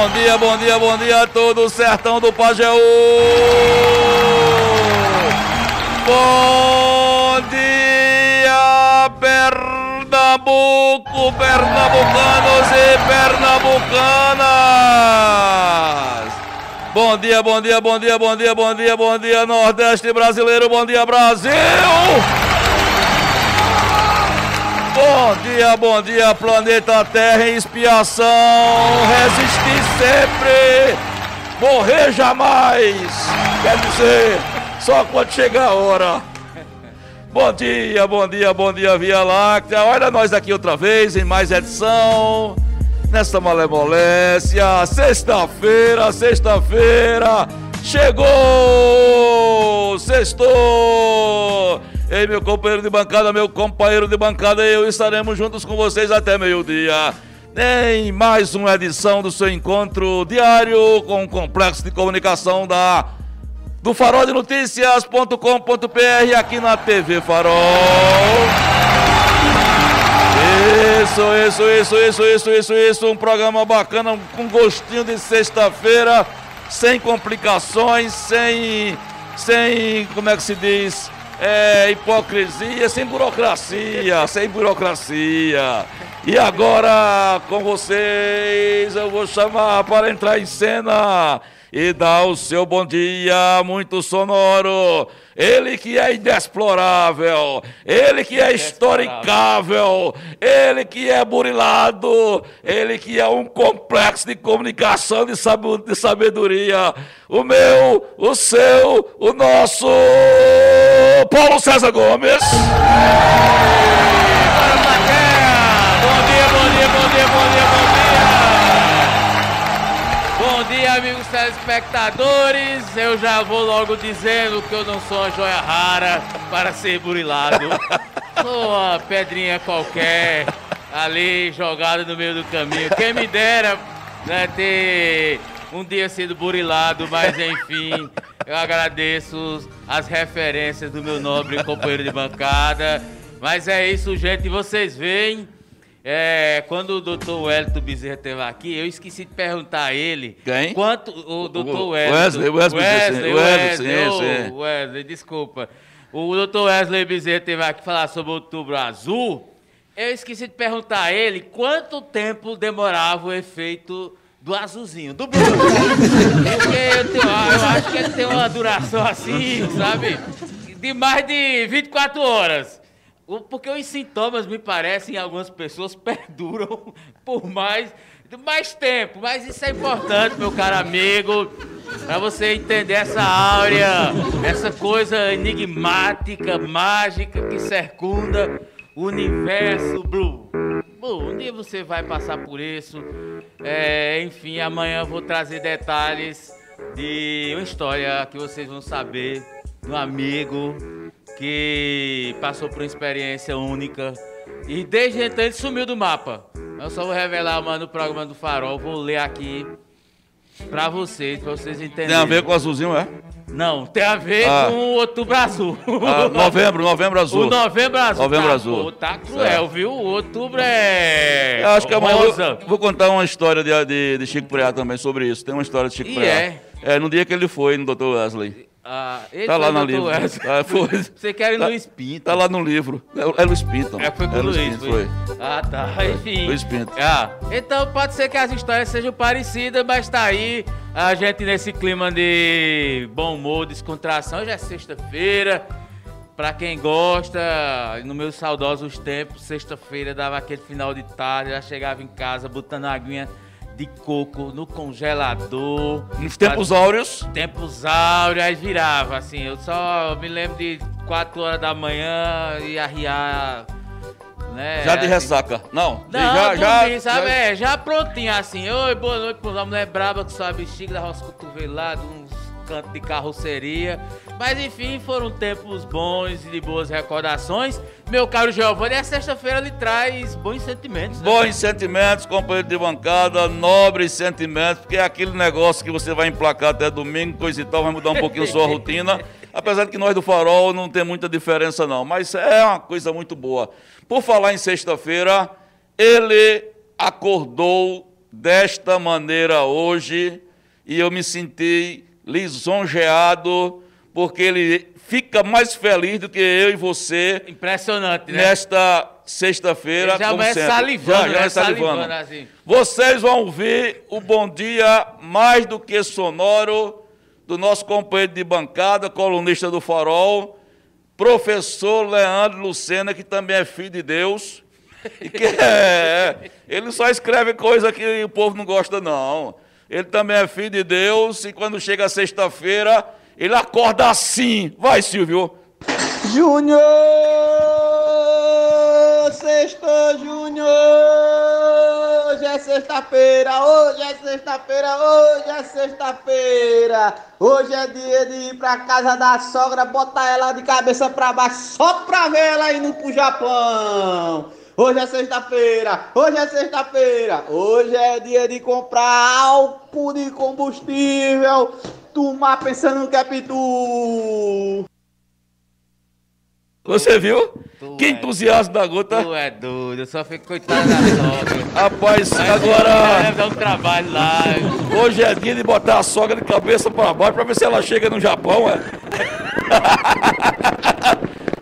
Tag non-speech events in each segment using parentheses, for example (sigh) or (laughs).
Bom dia, bom dia, bom dia a todo o sertão do Pajeú! Bom dia, Pernambuco, pernambucanos e pernambucanas! Bom dia, bom dia, bom dia, bom dia, bom dia, bom dia, Nordeste brasileiro, bom dia, Brasil! Bom dia, bom dia, planeta Terra em expiação, resistir sempre, morrer jamais, quer dizer, só quando chegar a hora. Bom dia, bom dia, bom dia, Via Láctea, olha nós aqui outra vez em mais edição nesta malemolência. Sexta-feira, sexta-feira, chegou! Sextou! Ei, meu companheiro de bancada, meu companheiro de bancada, eu estaremos juntos com vocês até meio-dia. Em mais uma edição do seu encontro diário com o Complexo de Comunicação da do farol de notícias.com.br aqui na TV Farol. Isso, isso, isso, isso, isso, isso, isso. Um programa bacana, com gostinho de sexta-feira, sem complicações, sem. sem. como é que se diz? É, hipocrisia, sem burocracia, sem burocracia. E agora, com vocês, eu vou chamar para entrar em cena e dar o seu bom dia muito sonoro. Ele que é inexplorável, ele que é historicável, ele que é burilado, ele que é um complexo de comunicação de sabedoria. O meu, o seu, o nosso Paulo César Gomes. Telespectadores. Eu já vou logo dizendo que eu não sou uma joia rara para ser burilado. (laughs) Sou uma pedrinha qualquer ali jogada no meio do caminho. Quem me dera né, ter um dia sido burilado, mas enfim, eu agradeço as referências do meu nobre companheiro de bancada. Mas é isso, gente. Vocês veem. É, quando o doutor Wellington Bezerra esteve aqui, eu esqueci de perguntar a ele. Quem? Quanto o doutor Wesley, Wesley. Wesley, Wesley, Wesley, Wesley, ô, sim. Wesley, desculpa. O doutor Wesley Bezerra esteve aqui falar sobre o outubro azul. Eu esqueci de perguntar a ele quanto tempo demorava o efeito do azulzinho, do Bruno. Porque eu, tenho, eu acho que ele tem uma duração assim, sabe? De mais de 24 horas. Porque os sintomas, me parecem, em algumas pessoas (laughs) perduram por mais, mais tempo. Mas isso é importante, meu caro amigo, para você entender essa áurea, essa coisa enigmática, mágica que circunda o universo Blue. Bom, um dia você vai passar por isso. É, enfim, amanhã eu vou trazer detalhes de uma história que vocês vão saber um amigo que passou por uma experiência única. E desde então ele sumiu do mapa. Eu só vou revelar amanhã no programa do Farol. Vou ler aqui pra vocês, pra vocês entenderem. Tem a ver com o azulzinho, é? Não, tem a ver Ah. com o outubro azul. Ah, novembro, novembro (laughs) azul. O novembro azul. Novembro tá, azul. pô, tá cruel, Certo. viu? O outubro é. Eu acho que amanhã rosa. vou, vou contar uma história de, de, de Chico Preá também sobre isso. Tem uma história de Chico E Preá. é? É, no dia que ele foi no Dr. Wesley. Ah, Tá foi lá no livro. Ah, foi. Você quer ir Tá- Luiz Pinto? Tá lá no livro. É, é Luiz Pinto. É, foi com é o Luiz, Pinto, foi. foi. Ah, tá. Enfim. Luiz Pinto. Ah, então pode ser que as histórias sejam parecidas, mas tá aí a gente nesse clima de bom humor, descontração. Já é sexta-feira. Pra quem gosta, no meus saudosos tempos, sexta-feira dava aquele final de tarde, já chegava em casa botando a aguinha de coco no congelador. Nos tempos áureos. Tempos áureos, aí virava, assim, eu só me lembro de 4 horas da manhã e arriar né? Já de assim. ressaca. Não, Não, já, já, sabe? já- É, já prontinho assim. Oi, boa noite, pô. A mulher braba que sobe bexiga, dava uns cotovelados, uns cantos de carroceria. Mas enfim, foram tempos bons e de boas recordações. Meu caro Giovanni, a sexta-feira lhe traz bons sentimentos. Né? Bons sentimentos, companheiro de bancada, nobres sentimentos, porque é aquele negócio que você vai emplacar até domingo, coisa e tal, vai mudar um pouquinho sua (laughs) rotina. Apesar de que nós do Farol não tem muita diferença, não. Mas é uma coisa muito boa. Por falar em sexta-feira, ele acordou desta maneira hoje e eu me senti lisonjeado, porque ele fica mais feliz do que eu e você Impressionante, né? nesta sexta-feira. Já como sempre. salivando, Já, já vai salivando. Salivando, assim. Vocês vão ouvir o bom dia mais do que sonoro do nosso companheiro de bancada, colunista do Farol, professor Leandro Lucena, que também é filho de Deus. E que (laughs) é, ele só escreve coisa que o povo não gosta, não. Ele também é filho de Deus e quando chega sexta-feira, ele acorda assim. Vai, Silvio. Júnior! Sexta, Júnior! Hoje é sexta-feira, hoje é sexta-feira, hoje é sexta-feira! Hoje é dia de ir pra casa da sogra, botar ela de cabeça pra baixo, só pra ver ela indo pro Japão! Hoje é sexta-feira, hoje é sexta-feira, hoje é dia de comprar álcool de combustível, tomar pensando que é pitu! Você viu? Tu que é- entusiasmo da gota. Tu é doido, eu só fico coitado da sogra. Rapaz, Vai agora dar um trabalho lá. hoje é dia de botar a sogra de cabeça para baixo para ver se ela chega no Japão, é? (laughs)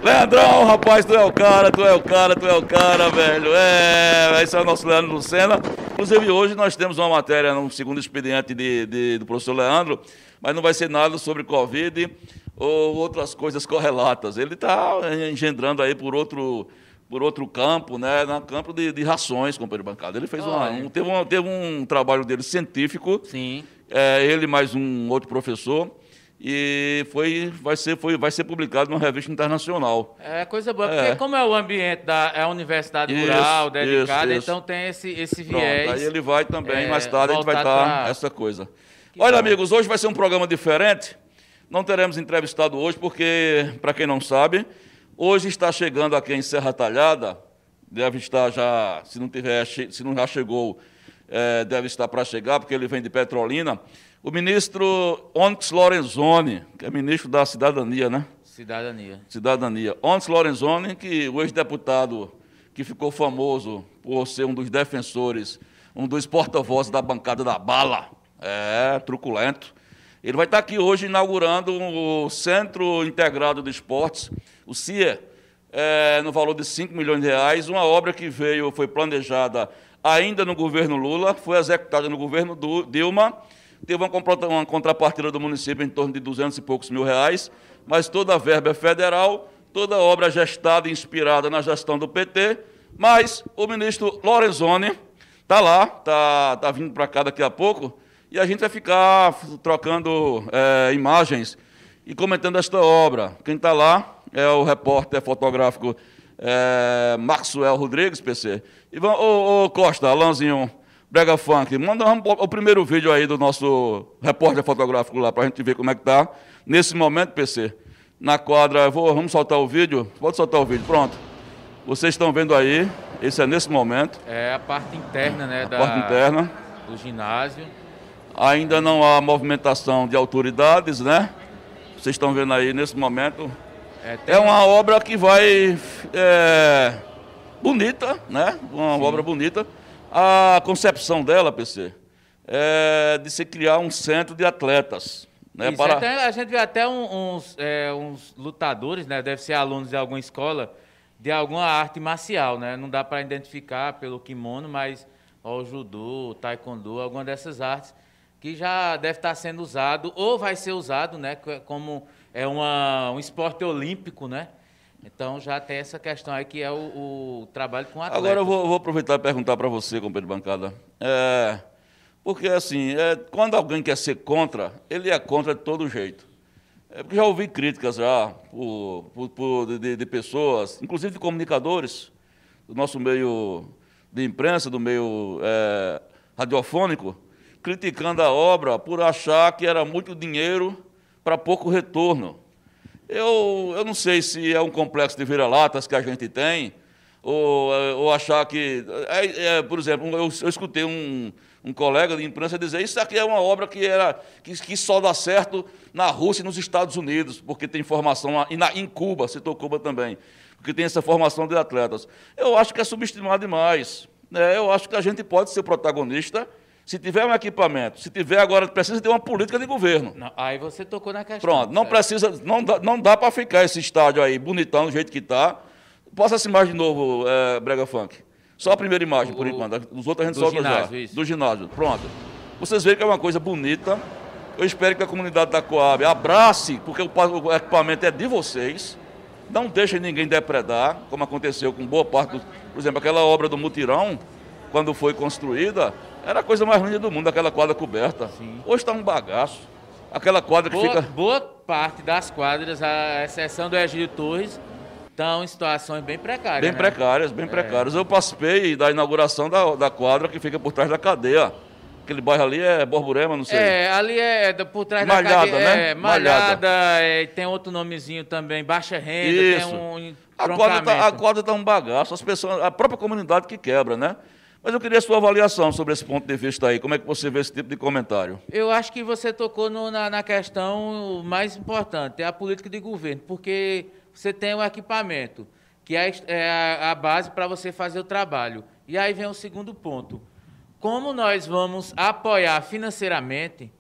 Leandrão, rapaz, tu é o cara, tu é o cara, tu é o cara, velho. É, esse é o nosso Leandro Lucena. Inclusive, hoje nós temos uma matéria no segundo expediente de, de- do professor Leandro, mas não vai ser nada sobre Covid ou outras coisas correlatas. Ele está engendrando aí por outro, por outro campo, né? No campo de, de rações, companheiro bancada. Ele fez uma, um, teve, um, teve um trabalho dele científico, Sim. é, ele mais um outro professor, e foi, vai, ser, foi, vai ser publicado numa revista internacional. É coisa boa, É. porque como é o ambiente da é a universidade Isso, rural, dedicada, isso, isso. então tem esse, esse Pronto, viés. aí ele vai também, é, mais tarde a gente vai estar pra- essa coisa. Que Olha, bom. amigos, hoje vai ser um programa diferente. Não teremos entrevistado hoje, porque, para quem não sabe, hoje está chegando aqui em Serra Talhada, deve estar já, se não, tiver, se não já chegou, eh, deve estar para chegar, porque ele vem de Petrolina, o ministro Onyx Lorenzoni, que é ministro da Cidadania, né? Cidadania. Cidadania. Onyx Lorenzoni, que o ex-deputado que ficou famoso por ser um dos defensores, um dos porta-vozes da bancada da bala, é, truculento. Ele vai estar aqui hoje inaugurando o Centro Integrado de Esportes, o CIE, é, no valor de 5 milhões de reais, uma obra que veio, foi planejada ainda no governo Lula, foi executada no governo Dilma, teve uma, contrapartida do município em torno de 200 e poucos mil reais, mas toda a verba é federal, toda a obra gestada e inspirada na gestão do PT, mas o ministro Lorenzoni está lá, está tá vindo para cá daqui a pouco, e a gente vai ficar trocando eh, imagens e comentando esta obra. Quem está lá é o repórter fotográfico eh, Maxwell Rodrigues, PC. E ô, ô, Costa, Alanzinho, Brega Funk, manda um- o primeiro vídeo aí do nosso repórter fotográfico lá, para a gente ver como é que está nesse momento, PC. Na quadra, vou, vamos soltar o vídeo? Pode soltar o vídeo, pronto. Vocês estão vendo aí, esse é nesse momento, É a parte interna, né, a da, parte interna. do ginásio. Ainda não há movimentação de autoridades, né? Vocês estão vendo aí nesse momento. É, tem- É uma obra que vai. É, bonita, né? Uma obra bonita. A concepção dela, PC, é de se criar um centro de atletas. Né, Isso, para... até- a gente vê até uns, é, uns lutadores, né? Deve ser alunos de alguma escola, de alguma arte marcial, né? Não dá para identificar pelo kimono, mas ó, o judô, o taekwondo, alguma dessas artes que já deve estar sendo usado ou vai ser usado, né? co- Como é uma, um esporte olímpico, né? Então já tem essa questão aí que é o, o trabalho com atletas. Agora eu vou, vou aproveitar e perguntar para você, companheiro de bancada. É, porque, assim, é, quando alguém quer ser contra, ele é contra de todo jeito. É porque já ouvi críticas já por, por- por- de, de pessoas, inclusive de comunicadores, do nosso meio de imprensa, do meio é, radiofônico, criticando a obra por achar que era muito dinheiro para pouco retorno. Eu, eu não sei se é um complexo de vira-latas que a gente tem, ou, ou achar que. É, é, por exemplo, eu, eu escutei um, um colega de imprensa dizer isso aqui é uma obra que, era, que, que só dá certo na Rússia e nos Estados Unidos, porque tem formação e na, em Cuba, citou Cuba também, porque tem essa formação de atletas. Eu acho que é subestimado demais. Né? Eu acho que a gente pode ser protagonista se tiver um equipamento, se tiver agora, precisa ter uma política de governo. Não, aí você tocou na questão. Pronto, não certo? precisa, não dá, não dá para ficar esse estádio aí bonitão do jeito que está. Posso essa imagem de novo, é, Brega Funk? Só a primeira imagem, por O- enquanto. Os outros a gente solta ginásio, já. isso. Do ginásio, pronto. Vocês veem que é uma coisa bonita. Eu espero que a comunidade da Coab abrace, porque o equipamento é de vocês. Não deixem ninguém depredar, como aconteceu com boa parte do. Por exemplo, aquela obra do Mutirão, quando foi construída, era a coisa mais linda do mundo, aquela quadra coberta. Hoje está um bagaço. Aquela quadra que Boa, fica. boa parte das quadras, a exceção do Egílio Torres, estão em situações bem precárias. Bem né? precárias, bem precárias. Eu participei da inauguração da, da quadra que fica por trás da cadeia. Aquele bairro ali é Borborema, não sei. É, ali é por trás Malhada, da cadeia. né? É, malhada, Malhada. é, tem outro nomezinho também, baixa renda, Isso. tem um A quadra, tá, a quadra tá um bagaço, as pessoas, a própria comunidade que quebra, né? Mas eu queria a sua avaliação sobre esse ponto de vista aí. Como é que você vê esse tipo de comentário? Eu acho que você tocou no- na, na questão mais importante, é a política de governo, porque você tem o equipamento, que é, a é a, a base para você fazer o trabalho. E aí vem o segundo ponto. Como nós vamos apoiar financeiramente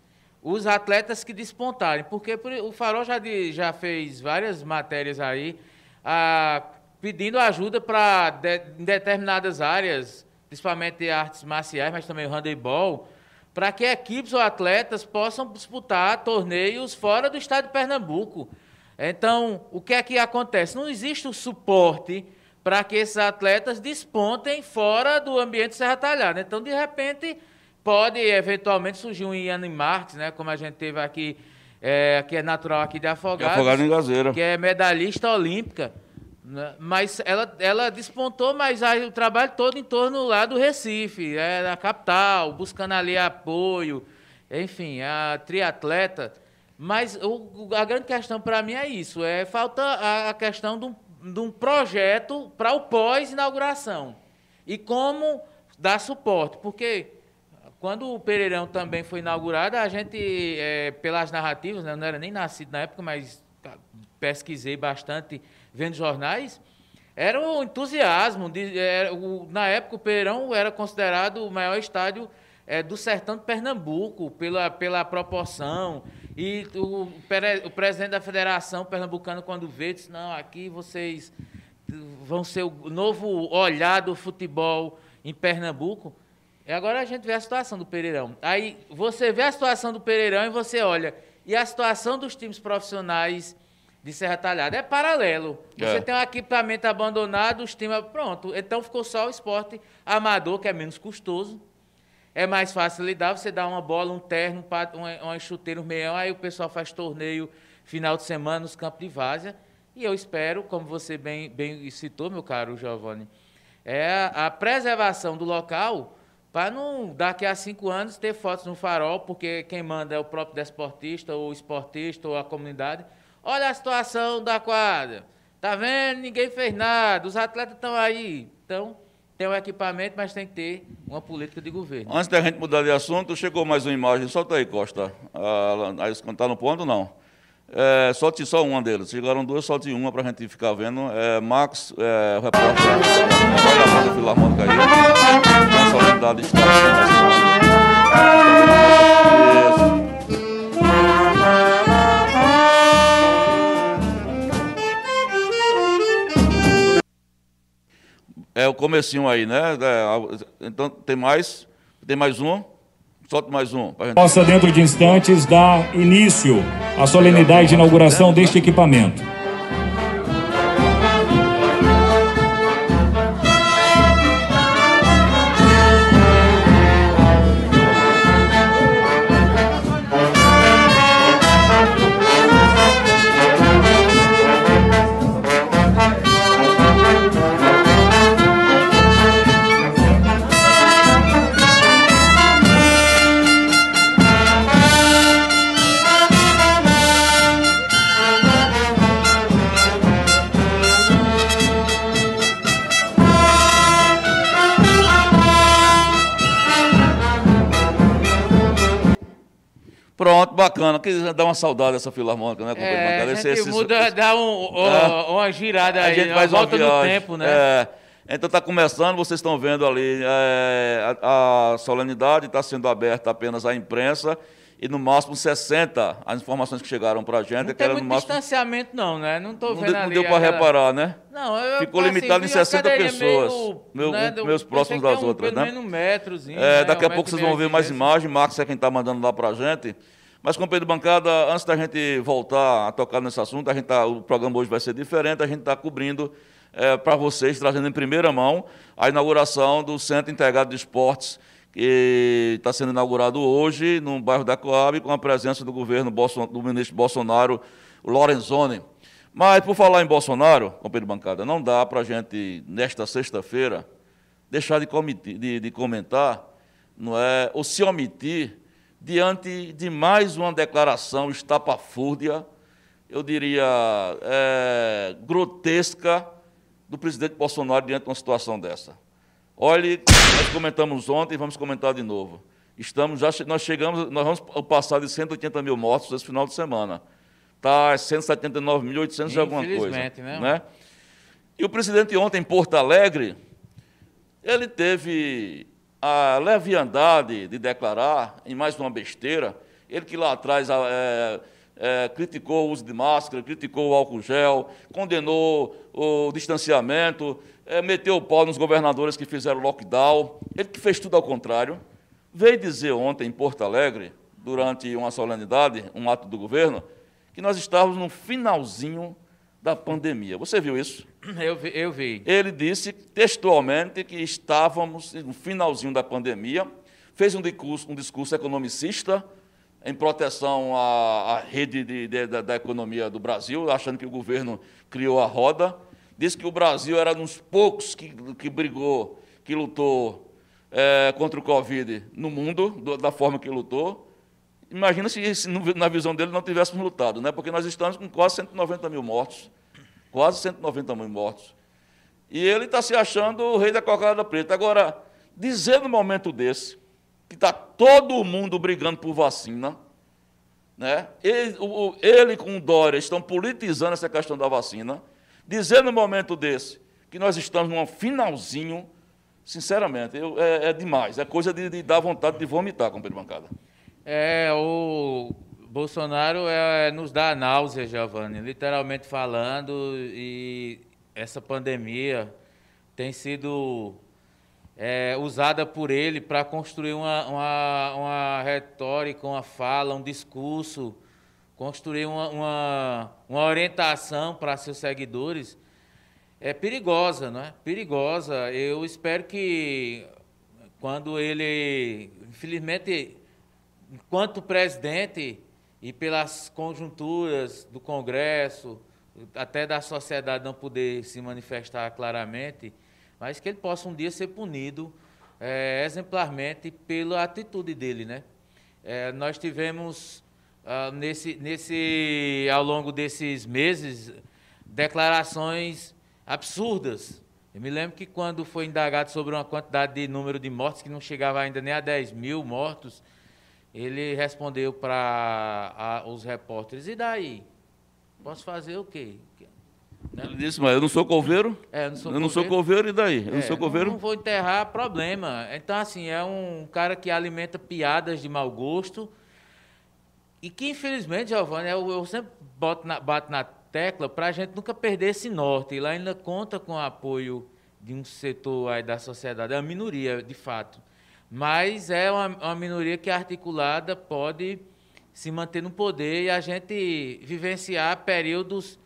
os atletas que despontarem? Porque por- o Farol já, de- já fez várias matérias aí ah, pedindo ajuda para de, determinadas áreas, principalmente artes marciais, mas também o handebol, para que equipes ou atletas possam disputar torneios fora do estado de Pernambuco. Então, o que é que acontece? Não existe o suporte para que esses atletas despontem fora do ambiente Serra Talhada. Então, de repente, pode eventualmente surgir um Ian Marques, né, como a gente teve aqui, é, que é natural aqui de Afogados, Afogado em Gazeira. que é medalhista olímpica. Né? Mas ela, ela despontou, mas aí o trabalho todo em torno lá do Recife, é, da capital, buscando ali apoio, enfim, a triatleta. Mas o, a grande questão para mim é isso, é falta a, questão de um, de um projeto para o pós-inauguração. E como dar suporte, porque quando o Pereirão também foi inaugurado, a gente, eh, pelas narrativas, né, não era nem nascido na época, mas pesquisei bastante vendo jornais, era o entusiasmo. De, era o- na época, o Pereirão era considerado o maior estádio eh, do sertão de Pernambuco, pela, pela proporção. E o, o presidente da Federação Pernambucana, quando veio, disse, não, aqui vocês vão ser o novo olhar do futebol em Pernambuco. E agora a gente vê a situação do Pereirão. Aí você vê a situação do Pereirão e você olha. E a situação dos times profissionais de Serra Talhada é paralelo. Você É. tem um equipamento abandonado, os times. Pronto. Então ficou só o esporte amador, que é menos custoso. É mais fácil lidar, você dá uma bola, um terno, um uma chuteira, um meião, aí o pessoal faz torneio final de semana nos campos de várzea. E eu espero, como você bem, bem citou, meu caro Giovanni, é a preservação do local para não, daqui a cinco anos, ter fotos no farol, porque quem manda é o próprio desportista, ou o esportista, ou a comunidade. Olha a situação da quadra. Tá vendo? Ninguém fez nada. Os atletas estão aí. Então, tem o equipamento, mas tem que ter uma política de governo. Antes da gente mudar de assunto, chegou mais uma imagem. Solta aí, Costa. Ah, está no ponto, não. É, solte só uma deles. Chegaram duas, solte uma para a gente ficar vendo. É, Max, é, o repórter, da Filarmônica aí. Solenidade está Isso. É o comecinho aí, né? É, então, tem mais? Tem mais um? Solta mais um. Possa, dentro de instantes, dar início à solenidade de inauguração deste equipamento. Bacana. Que dá uma saudade dessa filarmônica, né, companheiro? É, a Esse- gente esse- muda, dá um, É. uma girada a aí, gente uma faz volta no tempo, né? É. Então está começando, vocês estão vendo ali, é, a, a solenidade está sendo aberta apenas à imprensa e no máximo 60 as informações que chegaram para a gente. Não é tem muito no máximo, distanciamento, não, né? Não não, vendo deu- não ali deu para aquela- reparar, né? Não, eu Ficou passei, limitado em vi a 60 cadeirinha pessoas, meio, meu- né, do- meus próximos era das um- outras, né? menos um metrozinho. É, né? daqui a Um pouco metro vocês e vão ver mais imagens, Marcos é quem está mandando lá para a gente. Mas, companheiro de bancada, antes da gente voltar a tocar nesse assunto, a gente tá, o programa hoje vai ser diferente, a gente está cobrindo para vocês, trazendo em primeira mão a inauguração do Centro Integrado de Esportes, que está sendo inaugurado hoje no bairro da Coab, com a presença do governo do ministro Bolsonaro, Lorenzoni. Mas, por falar em Bolsonaro, companheiro de bancada, não dá para a gente, nesta sexta-feira, deixar de, de- de comentar, não é, ou se omitir diante de mais uma declaração estapafúrdia, eu diria é, grotesca, do presidente Bolsonaro diante de uma situação dessa. Olhe, nós comentamos ontem e vamos comentar de novo. Estamos, já, nós chegamos, nós vamos passar de 180 mil mortos esse final de semana. Está 179.800 e alguma coisa. Infelizmente, né? né? E o presidente ontem em Porto Alegre, ele teve a leviandade de declarar, em mais uma besteira, ele que lá atrás é, é, criticou o uso de máscara, criticou o álcool gel, condenou o distanciamento, é, meteu o pau nos governadores que fizeram lockdown, ele que fez tudo ao contrário, veio dizer ontem em Porto Alegre, durante uma solenidade, um ato do governo, que nós estávamos no finalzinho da pandemia. Você viu isso? (clears throat) Eu vi, eu vi. Ele disse textualmente que estávamos no finalzinho da pandemia, fez um discurso, um discurso economicista em proteção à, à rede de- de- da, da economia do Brasil, achando que o governo criou a roda. Disse que o Brasil era um dos poucos que, que brigou, que lutou eh, contra o Covid no mundo, do- da forma que lutou. Imagina se, na visão dele não tivéssemos lutado, né? porque nós estamos com quase 190 mil mortos. Quase 190 mil mortos. E ele está se achando o rei da cocada preta. Agora, dizer no momento desse, que está todo mundo brigando por vacina, né? ele, o- ele com o Dória estão politizando essa questão da vacina, dizer no momento desse que nós estamos num finalzinho, sinceramente, eu- é, é demais. É coisa de, de dar vontade de vomitar, companheiro bancada. É, o Bolsonaro é, nos dá náusea, Giovanni, literalmente falando, e essa pandemia tem sido é, usada por ele para construir uma, uma, uma retórica, uma fala, um discurso, construir uma, uma, uma orientação para seus seguidores é perigosa, não é? Perigosa. Eu espero que quando ele, infelizmente, enquanto presidente e pelas conjunturas do Congresso, até da sociedade não poder se manifestar claramente, mas que ele possa um dia ser punido eh, exemplarmente pela atitude dele, né? Eh, nós tivemos ah, nesse, nesse, ao longo desses meses declarações absurdas. Eu me lembro que quando foi indagado sobre uma quantidade de número de mortes, que não chegava ainda nem a 10 mil mortos, ele respondeu para os repórteres, e daí? Posso fazer o quê? Ele disse, mas eu não sou coveiro, É, eu não sou eu não sou coveiro. coveiro, e daí? Eu não É, sou coveiro. Não vou enterrar problema. Então, assim, é um cara que alimenta piadas de mau gosto e que, infelizmente, Giovanni, eu, eu sempre boto na, bato na tecla para a gente nunca perder esse norte. E lá ainda conta com o apoio de um setor aí da sociedade. É uma minoria, de fato. Mas é uma, uma minoria que articulada pode se manter no poder e a gente vivenciar períodos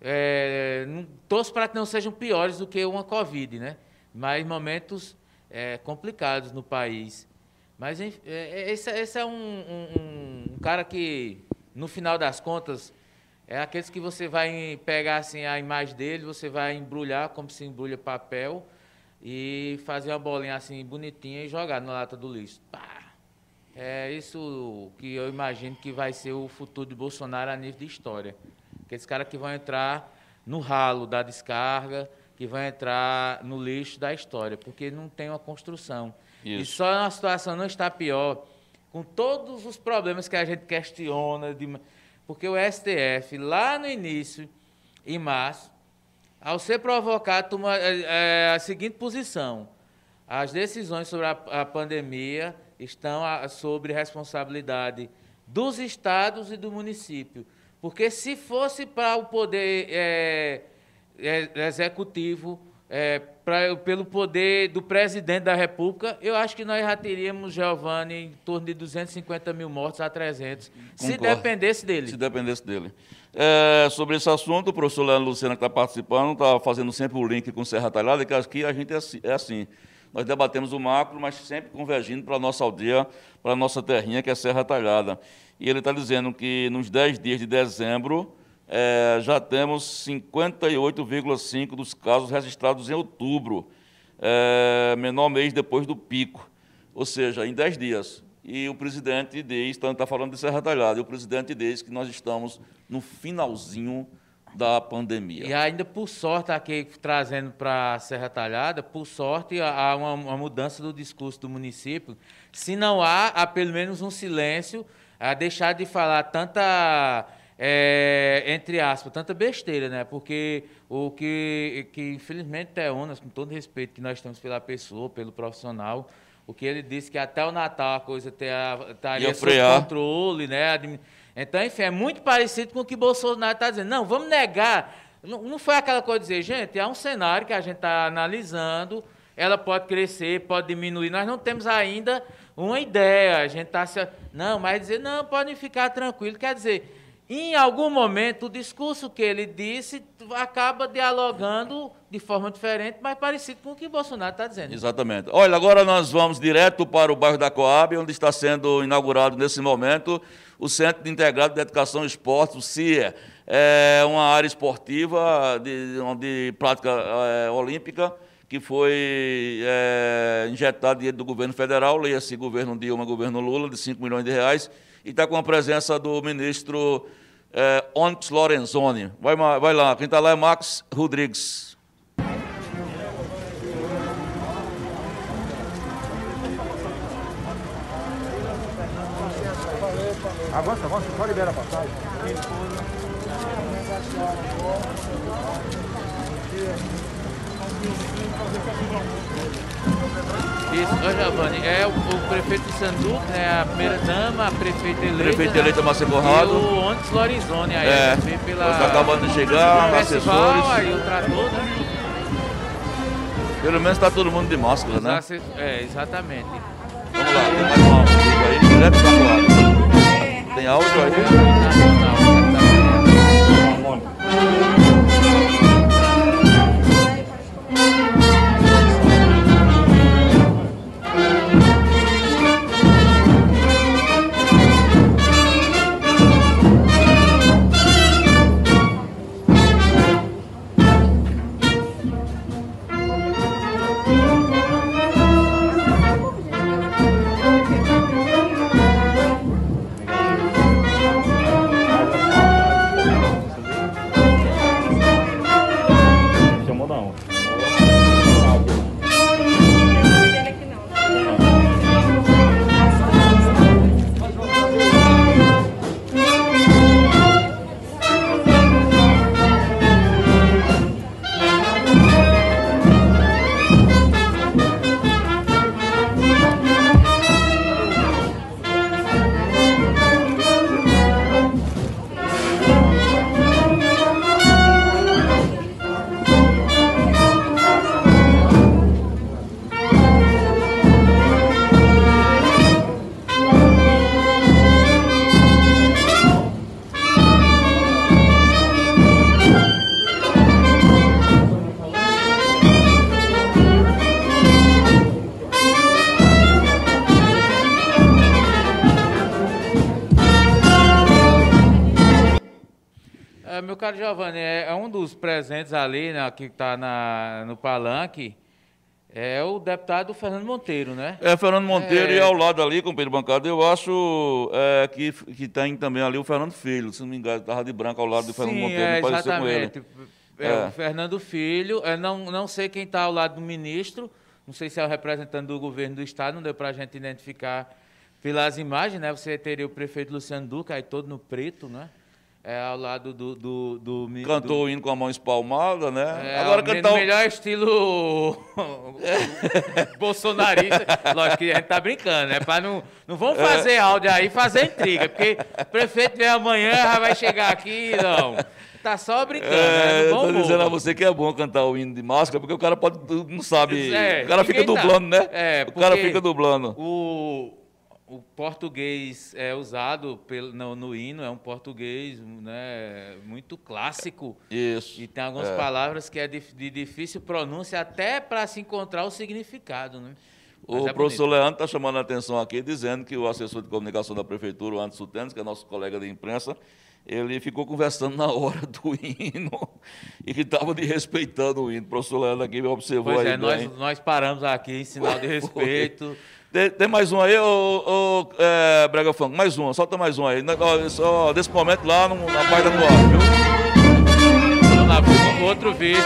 é, torço para que não sejam piores do que uma Covid, né? Mas momentos é, complicados no país. Mas é, é, esse, esse é um- um- um cara que, no final das contas, é aqueles que você vai pegar assim, a imagem dele, você vai embrulhar como se embrulha papel e fazer uma bolinha assim bonitinha e jogar na lata do lixo. Pá! É isso que eu imagino que vai ser o futuro de Bolsonaro a nível de história. Aqueles caras que vão entrar no ralo da descarga, que vão entrar no lixo da história, porque não tem uma construção. E Isso. só a situação não está pior com todos os problemas que a gente questiona, de, porque o STF, lá no início, em março, ao ser provocado, toma é, é, a seguinte posição: as decisões sobre a, a pandemia estão a, sobre responsabilidade dos estados e do município. Porque se fosse para o poder é, é, executivo, é, pra, pelo poder do presidente da República, eu acho que nós já teríamos, Giovanni, em torno de 250 mil mortos a 300, Concordo. se dependesse dele. Se dependesse dele. É, sobre esse assunto, o professor Leandro Luciano, que está participando, está fazendo sempre o link com Serra Talhada, que aqui a gente é assim. É assim. Nós debatemos o macro, mas sempre convergindo para a nossa aldeia, para a nossa terrinha, que é Serra Talhada. E ele está dizendo que nos 10 dias de dezembro é, já temos 58,5% dos casos registrados em outubro, é, menor mês depois do pico, ou seja, em 10 dias. E o presidente diz, está tá falando de Serra Talhada, e o presidente diz que nós estamos no finalzinho da pandemia. E ainda, por sorte, aqui trazendo para Serra Talhada, por sorte, há uma, uma, mudança do discurso do município. Se não há, há pelo menos um silêncio a deixar de falar tanta, é, entre aspas, tanta besteira, né? Porque o que, que infelizmente, Teonas, com todo respeito que nós temos pela pessoa, pelo profissional, o que ele disse que até o Natal a coisa estaria sob controle, né? Então, enfim, é muito parecido com o que Bolsonaro está dizendo. Não, vamos negar. Não, não foi aquela coisa de dizer, gente, é um cenário que a gente está analisando, ela pode crescer, pode diminuir. Nós não temos ainda uma ideia. A gente está se. Não, mas dizer, não, podem ficar tranquilos. Quer dizer, em algum momento, o discurso que ele disse acaba dialogando de forma diferente, mas parecido com o que Bolsonaro está dizendo. Exatamente. Olha, agora nós vamos direto para o bairro da Coab, onde está sendo inaugurado nesse momento o Centro Integrado de Educação e Esportes, o CIE. É uma área esportiva de, de prática é, olímpica que foi é, injetado dinheiro do governo federal, leia-se governo Dilma, governo Lula, de 5 milhões de reais, e está com a presença do ministro é, Onyx Lorenzoni. Vai, vai lá, quem está lá é Max Rodrigues. Avança, avança, só libera a passagem. Isso, ô Giovanni, é o, o prefeito de Sanduca, né, a primeira dama, a prefeita eleita. Prefeito eleita Márcia Borrado. E o Ontes Lorizone, aí, é, pela. Está acabando de chegar, assessores. Aí o trator, né? Pelo menos está todo mundo de máscara, né? É, exatamente. Vamos lá, tem mais um áudio aí, direto da Coab. Tem áudio aí? Nacional, que está no palanque, é o deputado Fernando Monteiro, né? É, Fernando Monteiro é... e ao lado ali, com o Pedro Bancada, eu acho é, que, que tem também ali o Fernando Filho, se não me engano, estava de branco ao lado do Fernando Monteiro, é, não pareceu com ele. É, é, o Fernando Filho, eu não, não sei quem está ao lado do ministro, não sei se é o representante do governo do Estado, não deu para a gente identificar pelas imagens, né? Você teria o prefeito Luciano Duque, aí todo no preto, né? É, ao lado do. do, do, do Cantou o hino com a mão espalmada, né? É, Agora o cantar o... melhor estilo (laughs) bolsonarista. Lógico que a gente tá brincando, né? Pra não, não vamos fazer áudio aí, fazer intriga, porque o prefeito vem amanhã, já vai chegar aqui, não. Tá só brincando, né? É, Não eu tô dizendo a você que é bom cantar o hino de máscara, porque o cara pode, não sabe. É, o cara fica tá. dublando, né? É, o cara fica dublando. O, o português é usado pelo, no, no hino, é um português né, muito clássico. Isso. E tem algumas É. palavras que é de, de difícil pronúncia até para se encontrar o significado, né? Mas O é professor bonito. Leandro está chamando a atenção aqui, dizendo que o assessor de comunicação da prefeitura, o Anderson Tênis, que é nosso colega de imprensa, ele ficou conversando na hora do (laughs) hino e que estava desrespeitando o hino. O professor Leandro aqui observou Pois aí é, bem. nós, nós paramos aqui em sinal de (laughs) respeito. Tem, tem mais um aí, ô, ô, é, Brega Funk? Mais um, solta mais um aí. Na- ó, desse momento lá no, na página do ar, viu? Outro vídeo.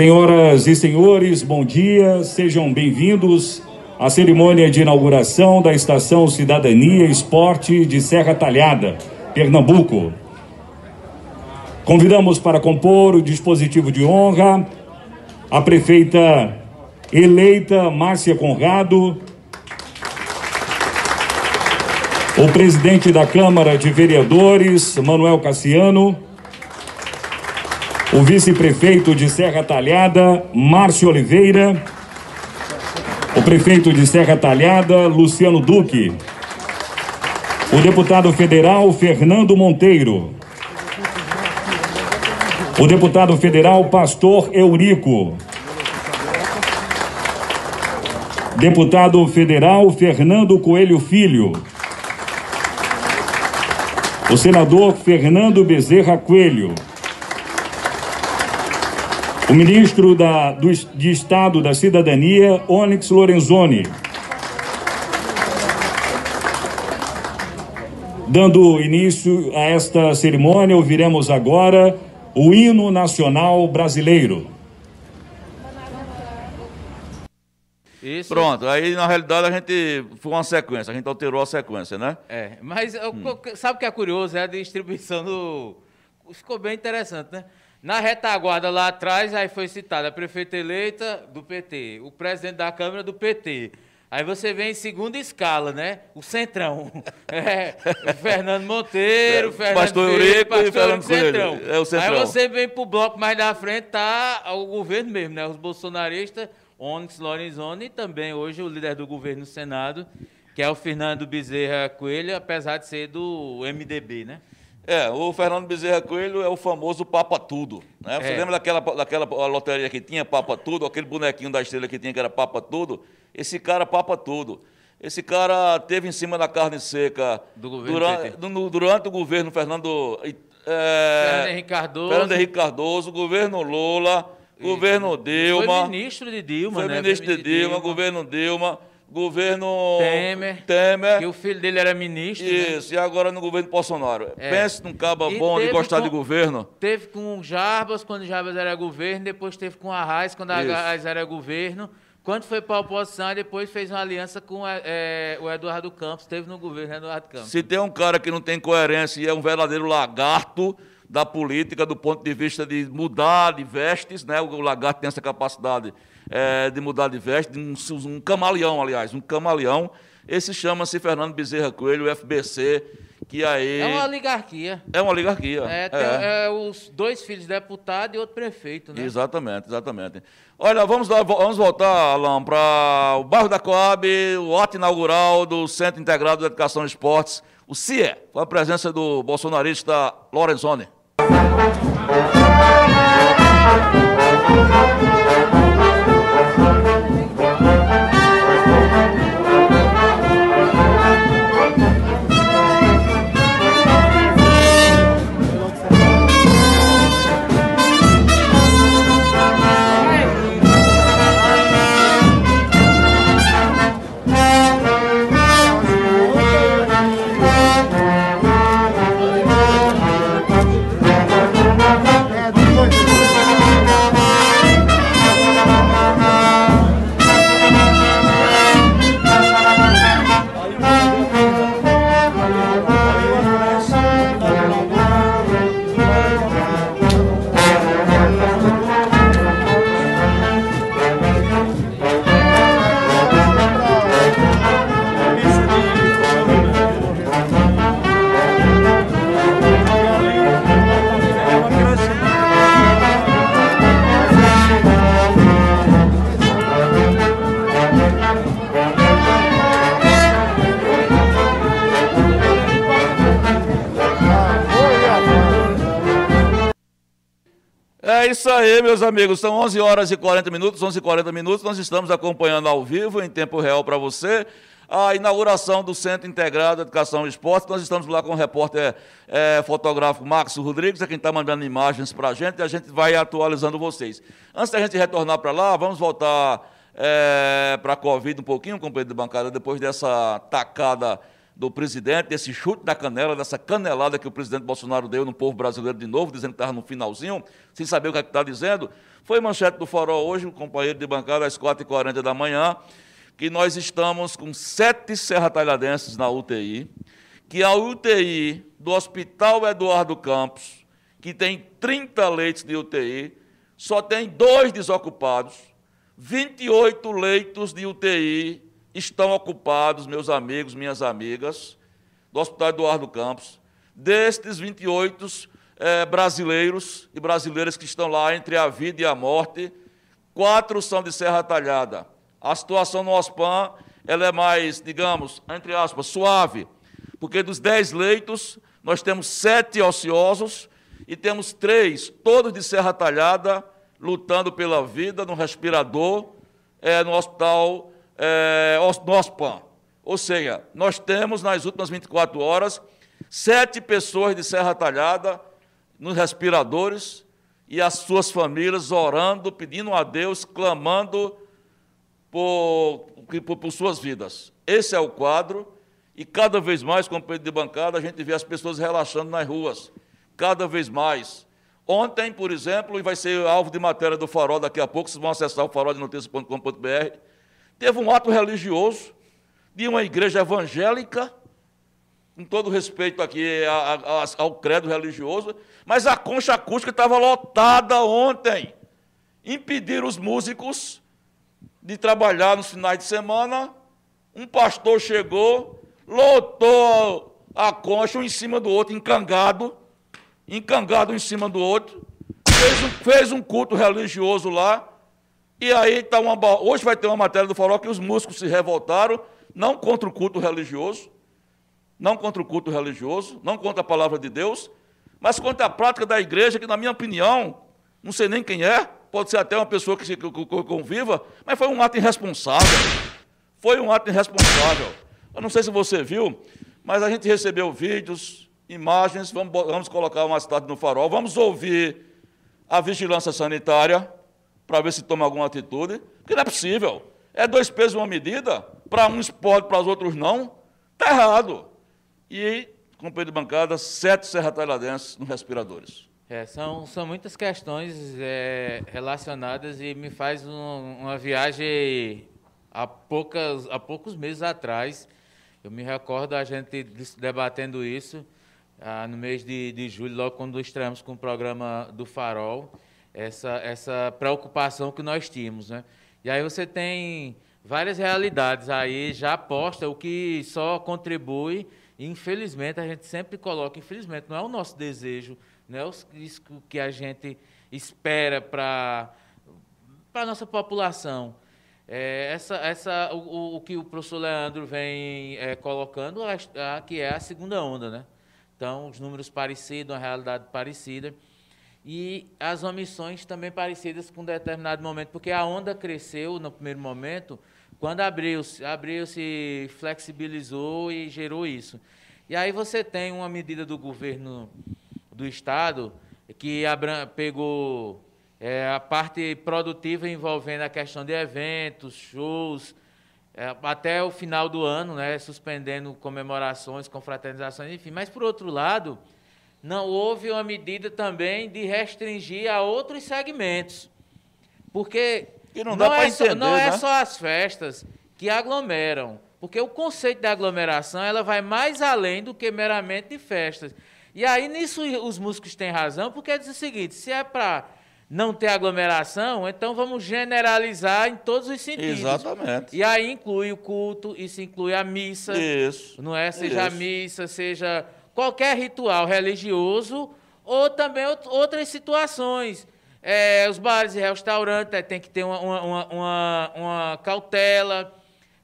Senhoras e senhores, bom dia, sejam bem-vindos à cerimônia de inauguração da Estação Cidadania Esporte de Serra Talhada, Pernambuco. Convidamos para compor o dispositivo de honra a prefeita eleita Márcia Conrado, o presidente da Câmara de Vereadores, Manuel Cassiano, o vice-prefeito de Serra Talhada, Márcio Oliveira, o prefeito de Serra Talhada, Luciano Duque, o deputado federal Fernando Monteiro, o deputado federal Pastor Eurico, deputado federal Fernando Coelho Filho, o senador Fernando Bezerra Coelho, o ministro da, do, de Estado da Cidadania, Onyx Lorenzoni. Dando início a esta cerimônia, ouviremos agora o hino nacional brasileiro. Isso. Pronto, aí na realidade a gente foi uma sequência, a gente alterou a sequência, né? É, mas Hum. sabe o que é curioso? É a distribuição do. Ficou bem interessante, né? Na retaguarda lá atrás, aí foi citada a prefeita eleita do PT, o presidente da Câmara do PT. Aí você vem em segunda escala, né? O Centrão. (laughs) É, o Fernando Monteiro, o Fernando Pastor Eurico e Fernando Coelho. Centrão. É o Centrão. Aí você vem pro bloco mais da frente, tá o governo mesmo, né? Os bolsonaristas, Onyx Lorenzoni e também hoje o líder do governo no Senado, que é o Fernando Bezerra Coelho, apesar de ser do MDB, né? É, o Fernando Bezerra Coelho é o famoso Papa Tudo. Né? Você É. lembra daquela, daquela loteria que tinha Papa Tudo, aquele bonequinho da estrela que tinha que era Papa Tudo? Esse cara Papa Tudo. Esse cara teve em cima da carne seca durante, no- durante o governo Fernando. É, Fernando Henrique Cardoso. Fernando Henrique Cardoso, governo Lula, governo Dilma. Foi ministro de Dilma, Foi né? ministro de Dilma, governo Dilma, governo Temer. Temer. Que o filho dele era ministro. né? Isso, e agora no governo Bolsonaro. É. Pense num caba E bom de gostar com- de governo. Teve com o Jarbas, quando o Jarbas era governo, depois teve com a Arraes, quando a Isso. Arraes era governo. Quando foi para a oposição, depois fez uma aliança com é, o Eduardo Campos, teve no governo Eduardo Campos. Se tem um cara que não tem coerência e é um verdadeiro lagarto da política do ponto de vista de mudar de vestes, né? O lagarto tem essa capacidade eh, de mudar de vestes, um, um camaleão, aliás, um camaleão. Esse chama-se Fernando Bezerra Coelho, o FBC, que aí É uma oligarquia. é uma oligarquia. É, tem, É. é, os dois filhos deputado e outro prefeito, né? Exatamente, exatamente. Olha, vamos, dar- vamos voltar, Alain, para o bairro da Coab, o ato inaugural do Centro Integrado de Educação e Esportes, o CIE, com a presença do bolsonarista Lorenzoni. Isso aí, meus amigos. São 11 horas e 40 minutos, 11 e 40 minutos. Nós estamos acompanhando ao vivo, em tempo real para você, a inauguração do Centro Integrado de Educação e Esporte. Nós estamos lá com o repórter é, fotográfico Marcos Rodrigues, é quem está mandando imagens para a gente, e a gente vai atualizando vocês. Antes da gente retornar para lá, vamos voltar é, para a Covid um pouquinho, companheiro de bancada, depois dessa tacada do presidente, desse chute da canela, dessa canelada que o presidente Bolsonaro deu no povo brasileiro de novo, dizendo que estava no finalzinho, sem saber o que é está dizendo. Foi manchete do Farol hoje, o companheiro de bancada, às 4h40 da manhã, que nós estamos com sete serratalhadenses na UTI, que a UTI do Hospital Eduardo Campos, que tem 30 leitos de UTI, só tem dois desocupados, 28 leitos de UTI estão ocupados, meus amigos, minhas amigas, do Hospital Eduardo Campos. Destes 28 é, brasileiros e brasileiras que estão lá entre a vida e a morte, quatro são de Serra Talhada. A situação no OSPAN ela é mais, digamos, entre aspas, suave, porque dos dez leitos, nós temos sete ociosos e temos três, todos de Serra Talhada, lutando pela vida no respirador, é, no hospital é, no OSPAN. Ou seja, nós temos nas últimas 24 horas sete pessoas de Serra Talhada nos respiradores e as suas famílias orando, pedindo a Deus, clamando por, por, por suas vidas. Esse é o quadro, e cada vez mais, como Pedro de bancada, a gente vê as pessoas relaxando nas ruas, cada vez mais. Ontem, por exemplo, e vai ser alvo de matéria do Farol daqui a pouco, vocês vão acessar o faroldenoticias.com.br, teve um ato religioso de uma igreja evangélica, com todo respeito aqui ao credo religioso, mas a concha acústica estava lotada ontem. Impediram os músicos de trabalhar nos finais de semana. Um pastor chegou, lotou a concha um em cima do outro, encangado, encangado um em cima do outro, fez um, fez um culto religioso lá, e aí tá uma, hoje vai ter uma matéria do Farol que os músicos se revoltaram, não contra o culto religioso, não contra o culto religioso, não contra a palavra de Deus, mas contra a prática da igreja, que, na minha opinião, não sei nem quem é, pode ser até uma pessoa que, se, que, que conviva, mas foi um ato irresponsável. Foi um ato irresponsável. Eu não sei se você viu, mas a gente recebeu vídeos, imagens, vamos, vamos colocar uma cidade no farol, vamos ouvir a vigilância sanitária para ver se toma alguma atitude, porque não é possível. É dois pesos uma medida, para uns pode, para os outros não. Está errado. E, companheiro de bancada, sete serrataladenses nos respiradores. É, são, são muitas questões é, relacionadas e me faz um, uma viagem há, poucas, há poucos meses atrás. Eu me recordo a gente debatendo isso ah, no mês de, de julho, logo quando estreamos com o programa do Farol essa, essa preocupação que nós tínhamos. Né? E aí você tem várias realidades aí já posta, o que só contribui, infelizmente a gente sempre coloca, infelizmente, não é o nosso desejo, não é isso que a gente espera para a nossa população. É, essa, essa, o, o, que o professor Leandro vem é, colocando, a, a, que é a segunda onda, né? Então, os números parecidos, uma realidade parecida e as omissões também parecidas com um determinado momento, porque a onda cresceu no primeiro momento, quando abriu-se, abriu-se, flexibilizou e gerou isso. E aí você tem uma medida do governo do Estado que pegou é, a parte produtiva envolvendo a questão de eventos, shows, é, até o final do ano, né, suspendendo comemorações, confraternizações, enfim. Mas, por outro lado, não houve uma medida também de restringir a outros segmentos. Porque não, não, é, entender, só, não né? é só as festas que aglomeram. Porque o conceito de aglomeração ela vai mais além do que meramente de festas. E aí, nisso, os músicos têm razão, porque diz o seguinte: se é para não ter aglomeração, então vamos generalizar em todos os sentidos. Exatamente. E aí inclui o culto, isso inclui a missa. Isso. Não é? Seja isso. a missa, seja qualquer ritual religioso ou também outras situações. É, os bares e restaurantes é, tem que ter uma, uma, uma, uma cautela,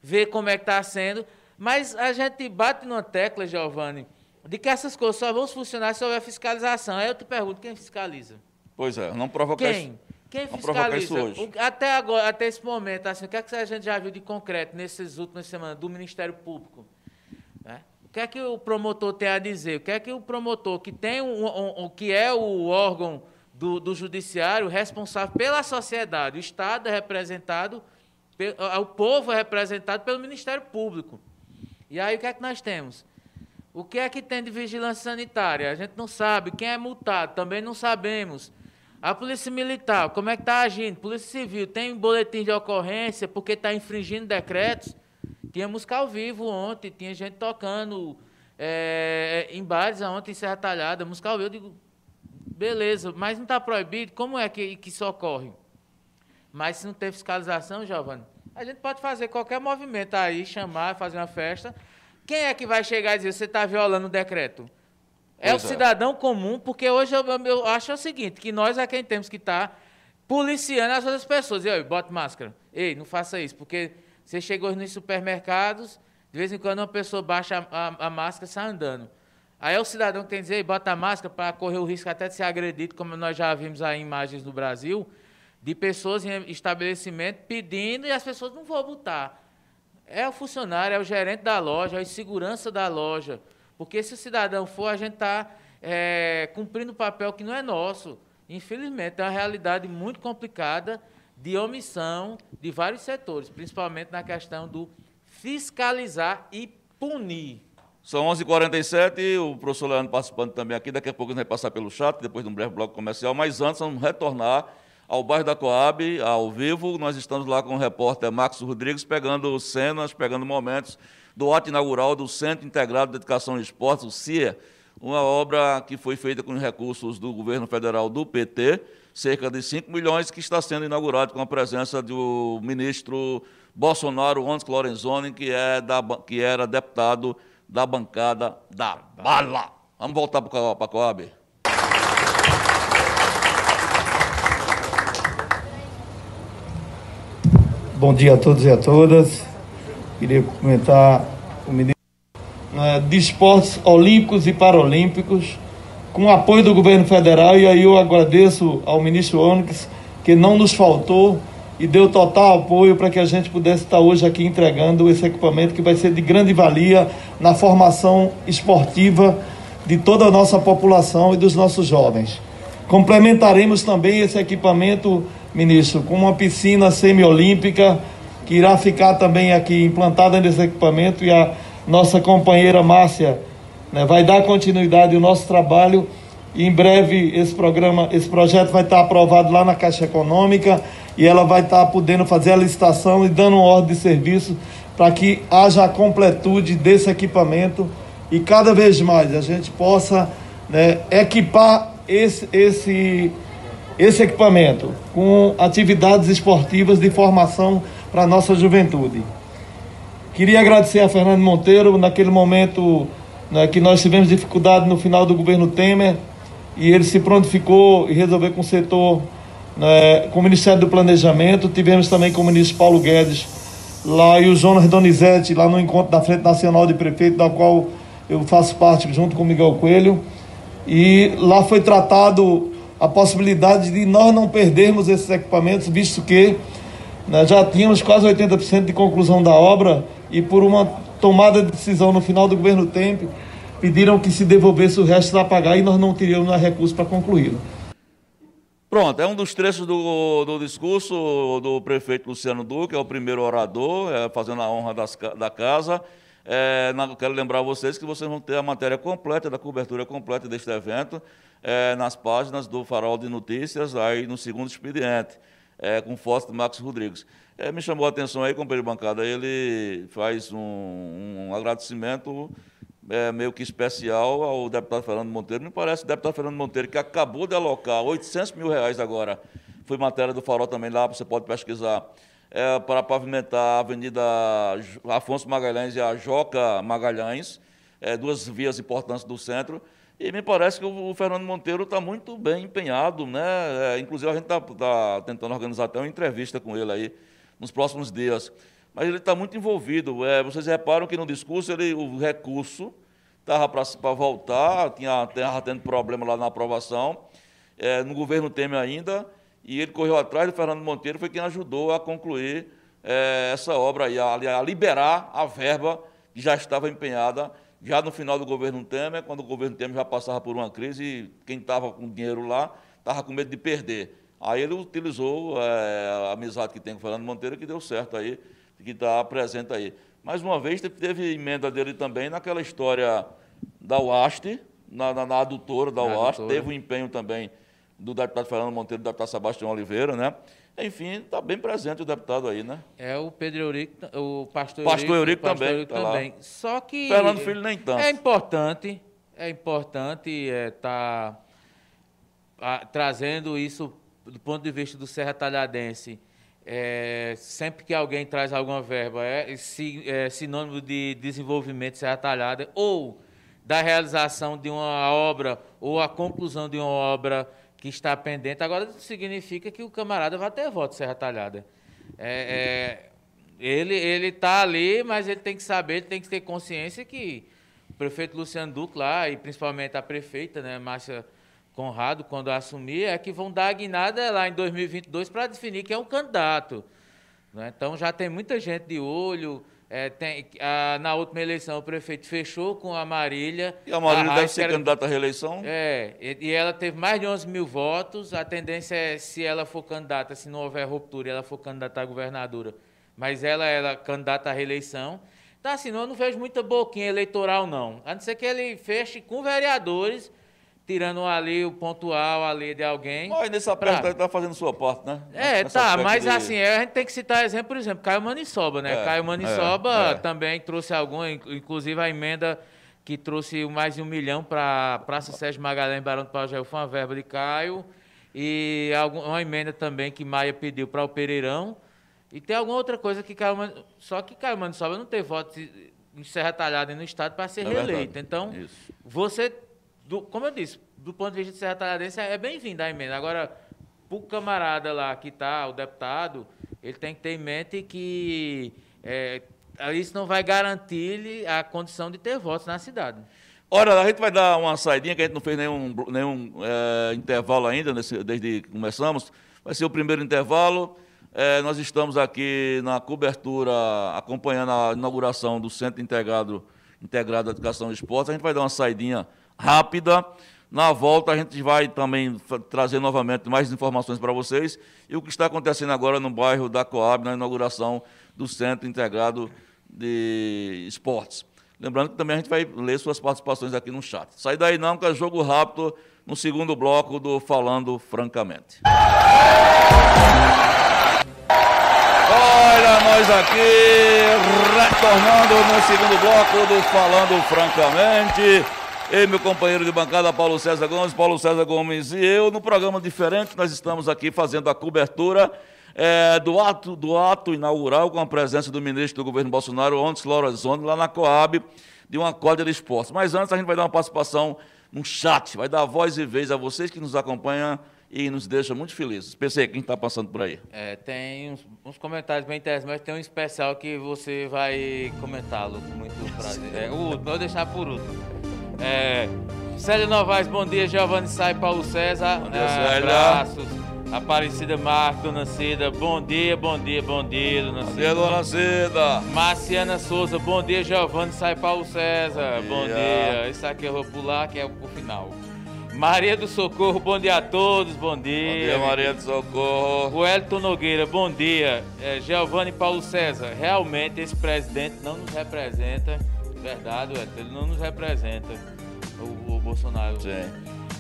ver como é que está sendo. Mas a gente bate numa tecla, Giovanni, de que essas coisas só vão funcionar se houver fiscalização. Aí eu te pergunto, quem fiscaliza? Pois é, não provocar Quem? isso. Quem Vamos provocar isso fiscaliza? hoje. Até agora, até esse momento, assim, o que, é que a gente já viu de concreto nessas últimas semanas do Ministério Público? né? Que é que o promotor tem a dizer? O que é que o promotor, que tem um, um- um- que é o órgão do, do judiciário responsável pela sociedade, o Estado é representado, o povo é representado pelo Ministério Público. E aí o que é que nós temos? O que é que tem de vigilância sanitária? A gente não sabe. Quem é multado? Também não sabemos. A Polícia Militar, como é que está agindo? Polícia Civil, tem boletim de ocorrência porque está infringindo decretos? Tinha música ao vivo ontem, tinha gente tocando eh, em bares ontem em Serra Talhada, música ao vivo. Eu digo, beleza, mas não está proibido? Como é que, que isso ocorre? Mas se não tem fiscalização, Giovanni, a gente pode fazer qualquer movimento aí, chamar, fazer uma festa. Quem é que vai chegar e dizer você está violando o decreto? É Pois o é. cidadão comum, porque hoje eu, eu acho o seguinte, que nós é quem temos que estar policiando as outras pessoas. E, Ei, bota máscara. Ei, não faça isso, porque você chegou nos supermercados, de vez em quando uma pessoa baixa a, a- a máscara e sai andando. Aí é o cidadão que tem que dizer, bota a máscara para correr o risco até de ser agredido, como nós já vimos aí imagens no Brasil, de pessoas em estabelecimento pedindo e as pessoas não vão botar. É o funcionário, é o gerente da loja, é o segurança da loja. Porque se o cidadão for, a gente está cumprindo um papel que não é nosso. Infelizmente, é uma realidade muito complicada de omissão de vários setores, principalmente na questão do fiscalizar e punir. São 11h47, o professor Leandro participando também aqui. Daqui a pouco a gente vai passar pelo chat, depois de um breve bloco comercial. Mas antes, vamos retornar ao bairro da Coab, ao vivo. Nós estamos lá com o repórter Marcos Rodrigues, pegando cenas, pegando momentos do ato inaugural do Centro Integrado de Educação e Esportes, o CIA, uma obra que foi feita com recursos do governo federal do PT, cerca de 5 milhões, que está sendo inaugurado com a presença do ministro Bolsonaro Ondes Lorenzoni, que, é da, que era deputado da bancada da bala. Vamos voltar para a Coab. Bom dia a todos e a todas. Queria comentar o ministro né, de Esportes Olímpicos e Paralímpicos, com o apoio do governo federal, e aí eu agradeço ao ministro Onyx, que não nos faltou e deu total apoio para que a gente pudesse estar hoje aqui entregando esse equipamento que vai ser de grande valia na formação esportiva de toda a nossa população e dos nossos jovens. Complementaremos também esse equipamento, ministro, com uma piscina semiolímpica que irá ficar também aqui implantada nesse equipamento e a nossa companheira Márcia né, vai dar continuidade ao nosso trabalho e em breve esse programa, esse projeto vai estar aprovado lá na Caixa Econômica e ela vai estar podendo fazer a licitação e dando ordem de serviço para que haja a completude desse equipamento e cada vez mais a gente possa né, equipar esse, esse, esse equipamento com atividades esportivas de formação para a nossa juventude. Queria agradecer a Fernando Monteiro, naquele momento né, que nós tivemos dificuldade no final do governo Temer, e ele se prontificou e resolveu com o setor, né, com o Ministério do Planejamento. Tivemos também com o ministro Paulo Guedes lá e o Jonas Donizete, lá no encontro da Frente Nacional de Prefeito, da qual eu faço parte junto com o Miguel Coelho. E lá foi tratado a possibilidade de nós não perdermos esses equipamentos, visto que né, já tínhamos quase 80% de conclusão da obra e por uma tomada de decisão no final do governo Tempo, pediram que se devolvesse o resto a pagar e nós não teríamos recursos para concluí-lo. Pronto, é um dos trechos do, do discurso do prefeito Luciano Duque, é o primeiro orador, é, fazendo a honra das da casa. É, quero lembrar vocês que vocês vão ter a matéria completa, da cobertura completa deste evento, é, nas páginas do Farol de Notícias, aí no segundo expediente, é, com foto de Marcos Rodrigues. É, me chamou a atenção aí, companheiro de bancada, ele faz um, um agradecimento é, meio que especial ao deputado Fernando Monteiro. Me parece o deputado Fernando Monteiro, que acabou de alocar 800 mil reais agora, foi matéria do Farol também lá, você pode pesquisar, é, para pavimentar a Avenida Afonso Magalhães e a Joca Magalhães, é, duas vias importantes do centro. E me parece que o, Fernando Monteiro está muito bem empenhado, né? É, inclusive a gente está tentando organizar até uma entrevista com ele aí nos próximos dias. Mas ele está muito envolvido. É, vocês reparam que no discurso ele, o recurso estava para voltar, tinha, estava tendo problema lá na aprovação. é, no governo Temer ainda, e ele correu atrás do Fernando Monteiro, foi quem ajudou a concluir é, essa obra aí, a, a liberar a verba que já estava empenhada já no final do governo Temer, quando o governo Temer já passava por uma crise, e quem estava com dinheiro lá estava com medo de perder. Aí ele utilizou é, a amizade que tem com o Fernando Monteiro, que deu certo aí, que está presente aí. Mais uma vez, teve emenda dele também naquela história da UAST, na, na, na adutora da na UAST, adutora. teve o um empenho também do deputado Fernando Monteiro, do deputado Sebastião Oliveira, né? Enfim, está bem presente o deputado aí, né? É o Pedro Eurico, o pastor, pastor Eurico, pastor também. Eurico tá também. Só que. Fernando Filho nem tanto. É importante, é importante estar é, tá, trazendo isso do ponto de vista do Serra Talhadense. É, sempre que alguém traz alguma verba, é, é sinônimo de desenvolvimento de Serra Talhada ou da realização de uma obra ou a conclusão de uma obra que está pendente. Agora, significa que o camarada vai ter voto Serra Talhada. É, é, ele ele está ali, mas ele tem que saber, ele tem que ter consciência que o prefeito Luciano Duque lá, e principalmente a prefeita, né, Márcia Conrado, quando assumir, é que vão dar a guinada lá em 2022 para definir quem é o candidato. Né? Então já tem muita gente de olho. É, tem, a, na última eleição, o prefeito fechou com a Marília. E a Marília a deve ser era, candidata à reeleição? É, e, e, ela teve mais de 11 mil votos. A tendência é, se ela for candidata, se não houver ruptura, ela for candidata à governadora. Mas ela é candidata à reeleição. Então, assim, eu não vejo muita boquinha eleitoral, não. A não ser que ele feche com vereadores tirando ali o pontual ali de alguém. Mas nesse aspecto pra... está fazendo sua parte, né? É, Nessa tá, mas de... assim, a gente tem que citar exemplo, por exemplo, Caio Manissoba, né? É, Caio Manissoba é, é. também trouxe alguma, inclusive a emenda que trouxe mais de um milhão para Praça Sérgio Magalhães Barão do Pajéu foi uma verba de Caio. E uma emenda também que Maia pediu para o Pereirão. E tem alguma outra coisa que Caio Man... Só que Caio Manissoba não teve voto em Serra Talhada no Estado para ser é reeleito. Verdade. Então, Isso. você do, como eu disse, do ponto de vista de Serra Talhadense, é bem-vindo a emenda. Agora, para o camarada lá que está, o deputado, ele tem que ter em mente que é, isso não vai garantir-lhe a condição de ter votos na cidade. Ora, a gente vai dar uma saidinha, que a gente não fez nenhum, nenhum é, intervalo ainda, nesse, desde que começamos. Vai ser o primeiro intervalo. É, nós estamos aqui na cobertura, acompanhando a inauguração do Centro Integrado, Integrado de Educação e Esporte. A gente vai dar uma saidinha rápida. Na volta, a gente vai também trazer novamente mais informações para vocês e o que está acontecendo agora no bairro da Coab, na inauguração do Centro Integrado de Esportes. Lembrando que também a gente vai ler suas participações aqui no chat. Sai daí não, que é jogo rápido no segundo bloco do Falando Francamente. Olha nós aqui, retornando no segundo bloco do Falando Francamente. Ei, meu companheiro de bancada, Paulo César Gomes, Paulo César Gomes e eu, no programa diferente, nós estamos aqui fazendo a cobertura é, do, ato, do ato inaugural com a presença do ministro do governo Bolsonaro, Ontes Lorenzoni, lá na Coab, de uma quadra de esportes. Mas antes a gente vai dar uma participação no chat, vai dar voz e vez a vocês que nos acompanham e nos deixa muito felizes. Pensei, quem está passando por aí? É, tem uns, uns, comentários bem interessantes, mas tem um especial que você vai comentá-lo com muito prazer. (laughs) É, o, vou deixar por último. É, Célia Novaes, bom dia. Giovanni Sai, Paulo César. Bom dia, é, Abraços. Aparecida Marco, Dona Cida, bom dia, bom dia, bom dia, Dona Cida. Bom dia, Dona Cida. Marciana Souza, bom dia, Giovanni Sai, Paulo César. Bom dia. Bom dia. Esse aqui eu vou pular, que é o final. Maria do Socorro, bom dia a todos, bom dia. Bom dia, Maria do Socorro. O Elton Nogueira, bom dia. É, Giovanni Paulo César, realmente esse presidente não nos representa Verdade, ele não nos representa, o, o Bolsonaro. Sim.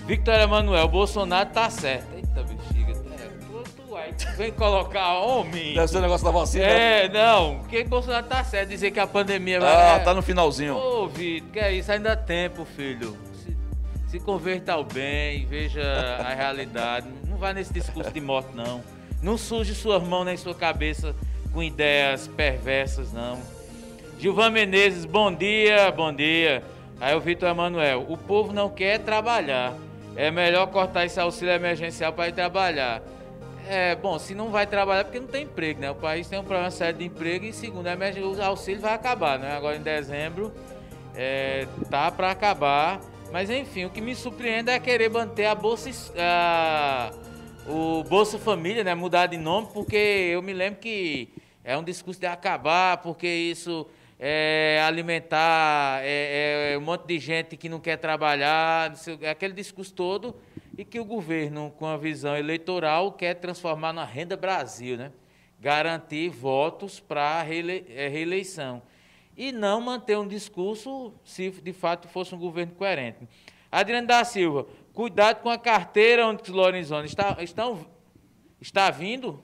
Victor Emanuel, o Bolsonaro tá certo. Eita, bexiga. É, tu, tu aí, vem colocar homem. Deve ser o negócio da vacina. É, não, porque Bolsonaro tá certo, dizer que a pandemia vai. Ah, tá no finalzinho. Ô, Vitor, que é isso? Ainda dá tempo, filho. Se, se converta ao bem, veja a realidade. Não vai nesse discurso de morte, não. Não suje suas mãos nem sua cabeça com ideias perversas, não. Gilvan Menezes, bom dia, bom dia. Aí o Vitor Emanuel, o povo não quer trabalhar. É melhor cortar esse auxílio emergencial para ir trabalhar. É, bom, se não vai trabalhar porque não tem emprego, né? O país tem um problema sério de emprego e segundo, o auxílio vai acabar, né? Agora em dezembro, é, tá para acabar. Mas enfim, o que me surpreende é querer manter a Bolsa, a, o Bolsa Família, né? Mudar de nome, porque eu me lembro que é um discurso de acabar, porque isso é alimentar é, é um monte de gente que não quer trabalhar, aquele discurso todo, e que o governo, com a visão eleitoral, quer transformar na renda Brasil, né? Garantir votos para a reeleição e não manter um discurso se de fato fosse um governo coerente. Adriano da Silva, cuidado com a carteira onde Lorenzoni está, estão, está vindo.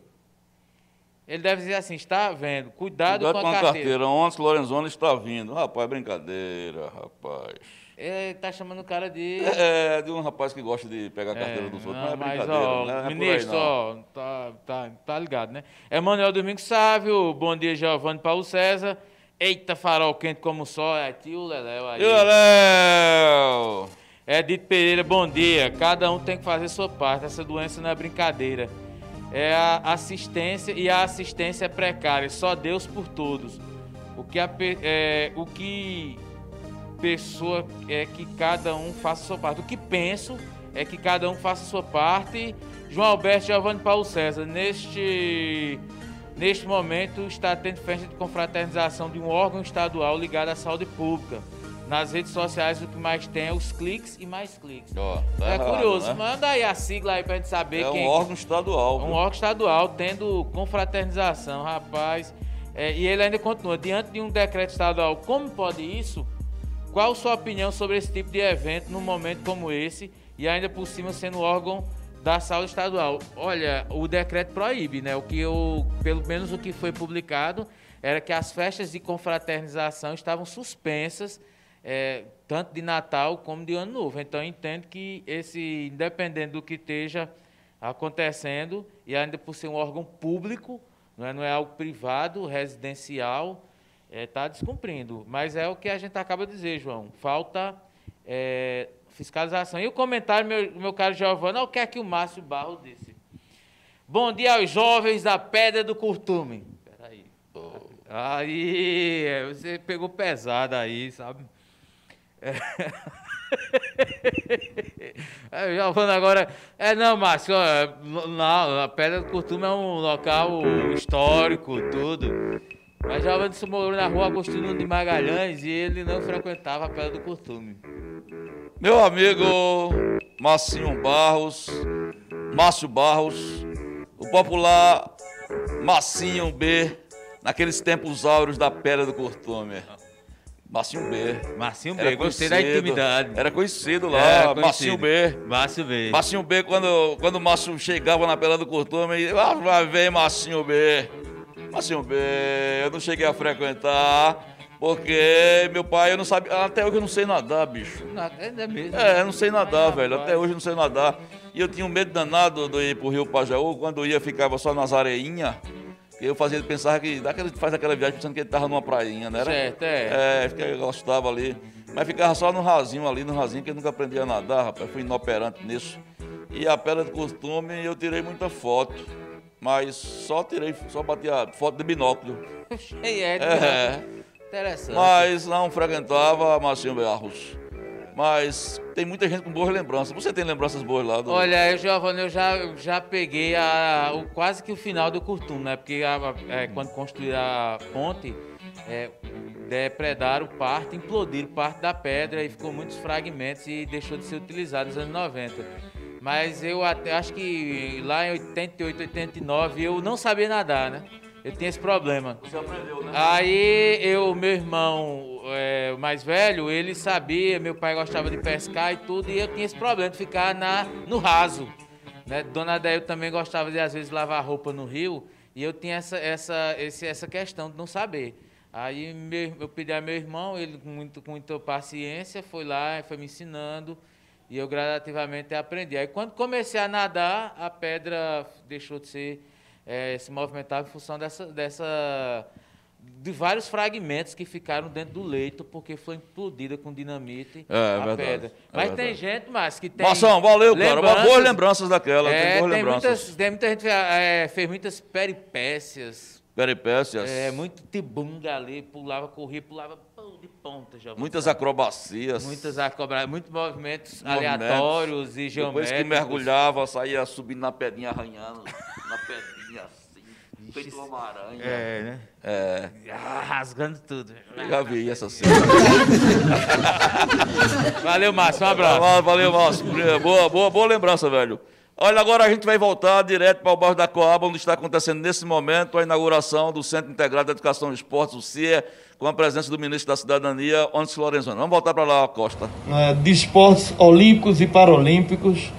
Ele deve dizer assim, está vendo, cuidado, cuidado com, a, com a carteira. carteira. Onde Lorenzoni está vindo. Rapaz, brincadeira, rapaz. Ele está chamando o cara de. É, de um rapaz que gosta de pegar a carteira é, dos outros. Não, não é mas, ó, né? ministro, ó, tá, tá, tá ligado, né? Emanuel Domingos Sávio, bom dia, Giovanni Paulo César. Eita, farol quente como só, é tio Leléu aí. Tio Leléu! Edito Pereira, bom dia. Cada um tem que fazer sua parte. Essa doença não é brincadeira. É a assistência e a assistência é precária. Só Deus por todos. O que a, é, o que pessoa é que cada um faça sua parte. O que penso é que cada um faça sua parte. João Alberto Giovanni Paulo César, neste Neste momento, está tendo festa de confraternização de um órgão estadual ligado à saúde pública. Nas redes sociais, o que mais tem é os cliques e mais cliques. Oh, tá é errado, curioso, né? manda aí a sigla aí pra gente saber é quem. É um órgão estadual. Um órgão estadual tendo confraternização, rapaz. É, e ele ainda continua: diante de um decreto estadual, como pode isso? Qual sua opinião sobre esse tipo de evento num momento como esse e ainda por cima sendo órgão da saúde estadual. Olha, o decreto proíbe, né? O que eu, pelo menos o que foi publicado, era que as festas de confraternização estavam suspensas, é, tanto de Natal como de Ano Novo. Então, eu entendo que esse, independente do que esteja acontecendo, e ainda por ser um órgão público, não é, não é algo privado, residencial, está é, tá descumprindo. Mas é o que a gente acaba de dizer, João. Falta é, fiscalização. E o comentário, meu, meu caro Giovanni, é o que é que o Márcio Barro disse. Bom dia aos jovens da Pedra do Curtume. Peraí. Oh. Aí, você pegou pesado aí, sabe? É. (laughs) É, Giovanni agora. É, não, Márcio, a Pedra do Curtume é um local histórico, tudo. Mas Giovanni se morou na rua Agostinho de Magalhães e ele não frequentava a Pedra do Curtume. Meu amigo Massinho Barros, Márcio Barros, o popular Massinho B, naqueles tempos áureos da Pedra do Curtume. Massinho B. Massinho B, gostei da intimidade. Era conhecido lá, era Massinho B. Márcio B. Massinho B, quando, quando o Márcio chegava na Pedra do Curtume, ah, vai ver Massinho B. Massinho B, eu não cheguei a frequentar, porque meu pai, eu não sabia. Até hoje eu não sei nadar, bicho. É mesmo. É, eu não sei nadar, velho. Até hoje eu não sei nadar. E eu tinha um medo danado de ir pro Rio Pajaú. Quando eu ia, ficava só nas areinhas. Eu fazia, pensava que daquele, faz aquela viagem pensando que ele tava numa prainha, né? Certo, é. É, eu gostava ali. Mas ficava só no rasinho ali, no rasinho, que eu nunca aprendi a nadar, rapaz. Fui inoperante nisso. E a pedra de costume, eu tirei muita foto. Mas só tirei, só bati a foto de binóculo. (laughs) é, é. Interessante. Mas não frequentava Marcinho Barros. Mas tem muita gente com boas lembranças. Você tem lembranças boas lá? Do... Olha, eu, Giovanni, eu já, já peguei a, o, quase que o final do Curtum, né? Porque a, é, quando construíram a ponte, é, depredaram parte, implodiram parte da pedra e ficou muitos fragmentos e deixou de ser utilizado nos anos 90. Mas eu até acho que lá em 88, 89 eu não sabia nadar, né? Eu tinha esse problema. Você aprendeu, né? Aí eu, meu irmão é, mais velho, ele sabia, meu pai gostava de pescar e tudo, e eu tinha esse problema de ficar na, no raso. Né? Dona Adélia também gostava de, às vezes, lavar roupa no rio, e eu tinha essa, essa, esse, essa questão de não saber. Aí meu, eu pedi a meu irmão, ele com, muito, com muita paciência foi lá, foi me ensinando, e eu gradativamente aprendi. Aí quando comecei a nadar, a pedra deixou de ser é, se movimentava em função dessa, dessa de vários fragmentos que ficaram dentro do leito porque foi implodida com dinamite é, é a verdade, pedra. É Mas verdade. tem gente, mas que tem. Maçã, valeu, cara. Boas lembranças daquela. É, tem boas tem lembranças. Muitas, tem muita gente é, fez muitas peripécias peripécias. É, muito tibunga ali, pulava, corria, pulava de ponta já. Muitas acrobacias. Muitas acrobacias, muitos movimentos, movimentos. aleatórios e Depois geométricos. que mergulhava, saía subindo na pedrinha, arranhando na pedrinha feito uma aranha. É, né? É, Ah, rasgando tudo. eu já vi essa cena. (laughs) Valeu, Márcio, um abraço. Valeu, Márcio. Boa, boa, boa lembrança, velho. Olha, agora a gente vai voltar direto para o bairro da Coaba, onde está acontecendo nesse momento a inauguração do Centro Integrado de Educação e Esportes, o CIE, com a presença do ministro da Cidadania, Onix Lorenzoni. Vamos voltar para lá, Costa. né, de esportes olímpicos e paralímpicos,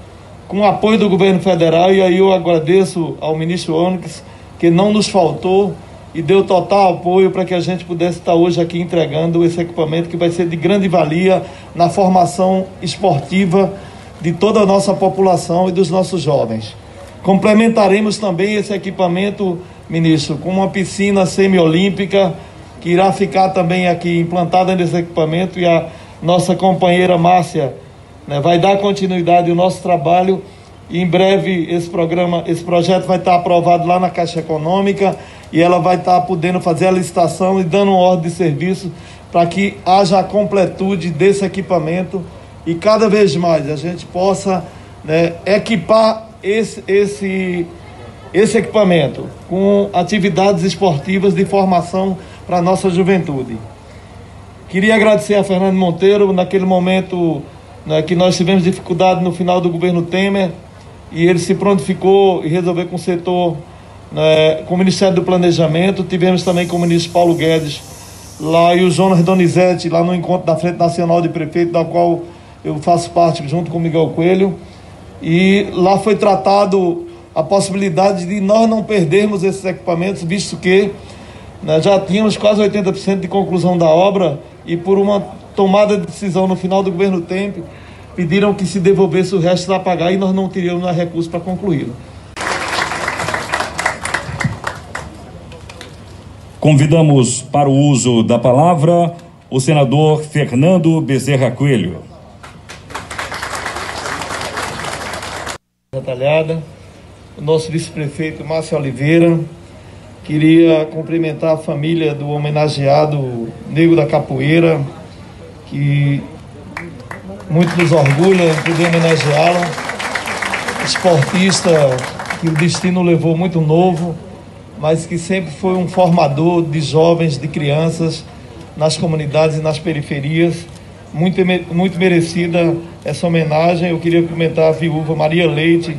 com o apoio do governo federal. E aí eu agradeço ao ministro Onyx, que não nos faltou e deu total apoio para que a gente pudesse estar hoje aqui entregando esse equipamento que vai ser de grande valia na formação esportiva de toda a nossa população e dos nossos jovens. Complementaremos também esse equipamento, ministro, com uma piscina semiolímpica que irá ficar também aqui implantada nesse equipamento e a nossa companheira Márcia né, vai dar continuidade ao nosso trabalho e em breve esse programa, esse projeto vai estar aprovado lá na Caixa Econômica e ela vai estar podendo fazer a licitação e dando ordem de serviço para que haja a completude desse equipamento e cada vez mais a gente possa né, equipar esse, esse, esse equipamento com atividades esportivas de formação para a nossa juventude. Queria agradecer a Fernando Monteiro, naquele momento né, que nós tivemos dificuldade no final do governo Temer, e ele se prontificou e resolveu com o setor, né, com o Ministério do Planejamento. Tivemos também com o ministro Paulo Guedes lá e o Jonas Donizete, lá no encontro da Frente Nacional de Prefeito, da qual eu faço parte junto com Miguel Coelho. E lá foi tratado a possibilidade de nós não perdermos esses equipamentos, visto que né, já tínhamos quase 80% de conclusão da obra e por uma tomada de decisão no final do governo Tempo, pediram que se devolvesse o resto a pagar e nós não teríamos mais recursos para concluí-lo. Convidamos para o uso da palavra o senador Fernando Bezerra Coelho. Detalhada, o nosso vice-prefeito Márcio Oliveira, queria cumprimentar a família do homenageado Nego da Capoeira, que muito nos orgulha poder homenageá-lo, esportista que o destino levou muito novo, mas que sempre foi um formador de jovens, de crianças nas comunidades e nas periferias. Muito, muito merecida essa homenagem. Eu queria cumprimentar a viúva Maria Leite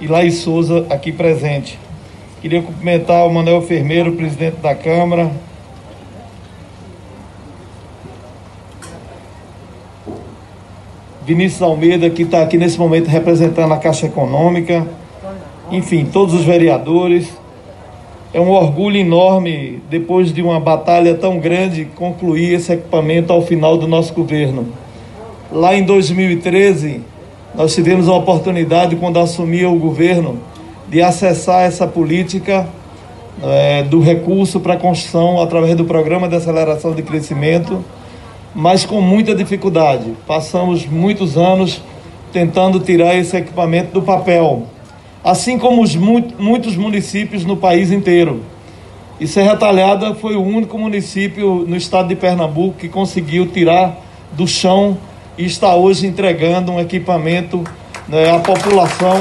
e Laís Souza aqui presente. Queria cumprimentar o Manuel Fermeiro, presidente da Câmara. Vinícius Almeida, que está aqui nesse momento representando a Caixa Econômica. Enfim, todos os vereadores. É um orgulho enorme, depois de uma batalha tão grande, concluir esse equipamento ao final do nosso governo. Lá em 2013, nós tivemos a oportunidade, quando assumia o governo, de acessar essa política é, do recurso para a construção através do Programa de Aceleração de Crescimento, mas com muita dificuldade. Passamos muitos anos tentando tirar esse equipamento do papel assim como os muitos municípios no país inteiro. E Serra Talhada foi o único município no estado de Pernambuco que conseguiu tirar do chão e está hoje entregando um equipamento né, à população.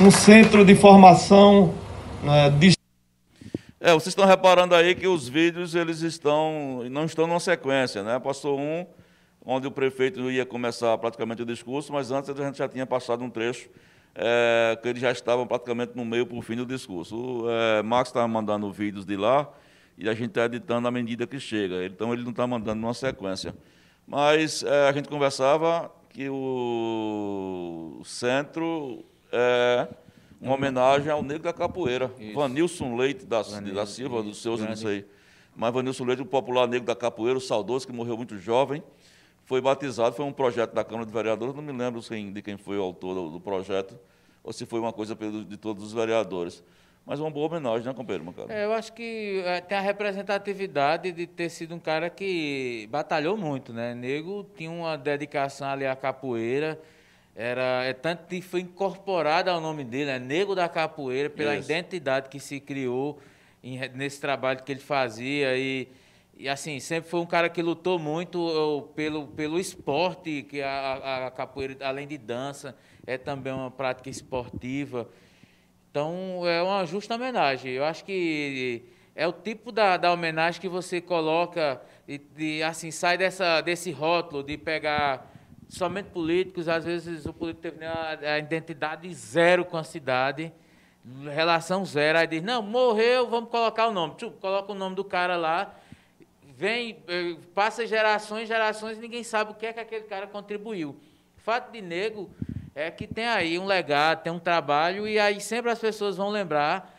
Um centro de formação né, de é, vocês estão reparando aí que os vídeos eles estão não estão numa sequência, né? Passou um onde o prefeito ia começar praticamente o discurso, mas antes a gente já tinha passado um trecho é, que eles já estavam praticamente no meio para o fim do discurso. O é, Max estava mandando vídeos de lá e a gente está editando à medida que chega. Então ele não está mandando numa sequência. Mas é, a gente conversava que o centro é uma homenagem ao negro da capoeira, Isso. Vanilson Leite da, Vanilson, da Silva, dos seus, não sei. Mas Vanilson Leite, o popular negro da capoeira, o saudoso, que morreu muito jovem foi batizado, foi um projeto da Câmara de Vereadores, não me lembro de quem foi o autor do, projeto, ou se foi uma coisa de todos os vereadores. Mas uma boa homenagem, né, companheiro Mancaro? É, eu acho que é, tem a representatividade de ter sido um cara que batalhou muito, né? Nego tinha uma dedicação ali à capoeira, Era, é tanto que foi incorporado ao nome dele, é Nego da Capoeira, pela Isso. identidade que se criou em nesse trabalho que ele fazia. E, e assim, sempre foi um cara que lutou muito ó, pelo, pelo esporte, que a, a- capoeira, além de dança, é também uma prática esportiva. Então, é uma justa homenagem. Eu acho que é o tipo da, da homenagem que você coloca e, e, assim, sai dessa, desse rótulo de pegar somente políticos. Às vezes o político teve né, a, identidade zero com a cidade, relação zero. Aí diz, não, morreu, vamos colocar o nome. Tchum, coloca o nome do cara lá. Vem, eh, passa gerações, gerações, e ninguém sabe o que é que aquele cara contribuiu. Fato de nego é que tem aí um legado, tem um trabalho, e aí sempre as pessoas vão lembrar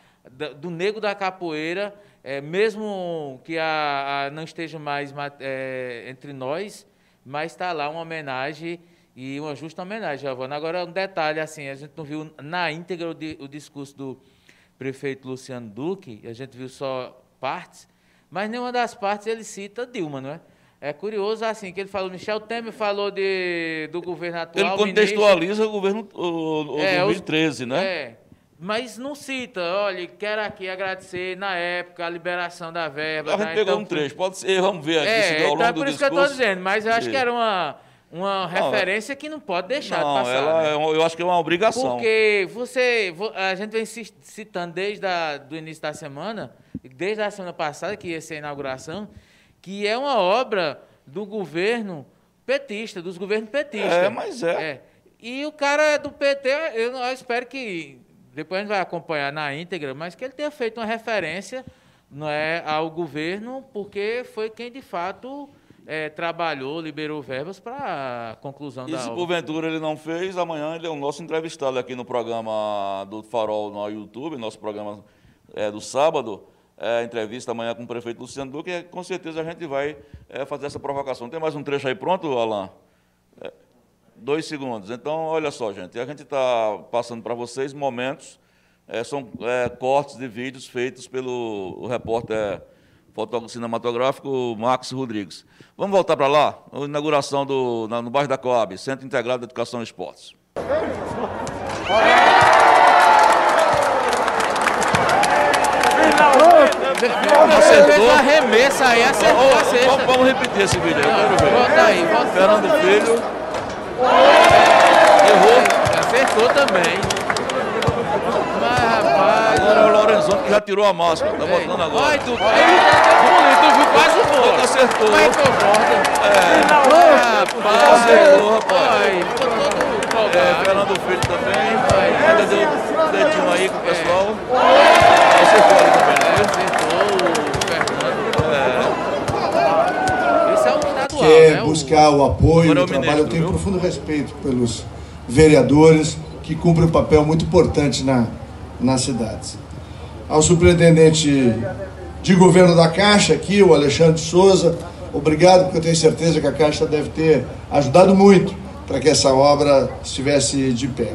do nego da capoeira, eh, mesmo que a, a não esteja mais ma- eh, entre nós, mas está lá uma homenagem e uma justa homenagem, Giovana. Agora, um detalhe, assim, a gente não viu na íntegra o, di- o discurso do prefeito Luciano Duque, a gente viu só partes, mas nenhuma das partes ele cita Dilma, não é? É curioso, assim, que ele falou, Michel Temer falou de, do governo atual. Ele contextualiza o governo o, o É, os- 2013, né? É, mas não cita, olha, quero aqui agradecer na época a liberação da verba. A gente né? pegou Então, um trecho, pode ser, vamos ver aqui se É, ao então é longo por do isso que eu discurso. estou dizendo, mas eu acho que era uma, uma Não, referência que não pode deixar Não, de passar. ela né? é eu acho que é uma obrigação. Porque você, vo- a gente vem ci- citando desde do início da semana, desde a semana passada, que ia ser a inauguração, que é uma obra do governo petista, dos governos petistas. É, mas é. E o cara é do PT, eu, não- eu espero que, depois a gente vai acompanhar na íntegra, mas que ele tenha feito uma referência não é, ao governo, porque foi quem de fato eh, trabalhou, liberou verbas para a conclusão E da se obra. porventura ele não fez, amanhã ele é o nosso entrevistado aqui no programa do Farol no YouTube, nosso programa é, do sábado. É, entrevista amanhã com o prefeito Luciano Duque, e com certeza a gente vai é, fazer essa provocação. Tem mais um trecho aí pronto, Alain? Dois segundos. Então, olha só, gente, a gente está passando para vocês momentos, é, são é, cortes de vídeos feitos pelo repórter fotógrafo cinematográfico Marcos Rodrigues. Vamos voltar para lá? A inauguração do, na- no bairro da Coab, Centro Integrado de Educação e Esportes. Acertou. arremessa aí, acertou. Vamos, repetir esse vídeo aí. Volta aí, volta. Fernando Filho. Errou. Acertou também. Mas, rapaz... Agora é o Lorenzoni que já tirou a máscara, tá Ei, botando agora. Tu, aí, tu viu quase gol. acertou. Mas concorda. É. Rapaz, Acertou, rapaz. Ficou todo É. Fernando Filho também. Ainda deu um dedinho aí com o pessoal. Acertou ali também, né? Acertou o Fernando. Esse é o estadual, quer né? O- buscar o apoio é do o trabalho. Eu ministro, tenho viu? profundo respeito pelos vereadores que cumprem um papel muito importante na, nas cidades. Ao superintendente de governo da Caixa aqui, o Alexandre Souza, obrigado, porque eu tenho certeza que a Caixa deve ter ajudado muito para que essa obra estivesse de pé.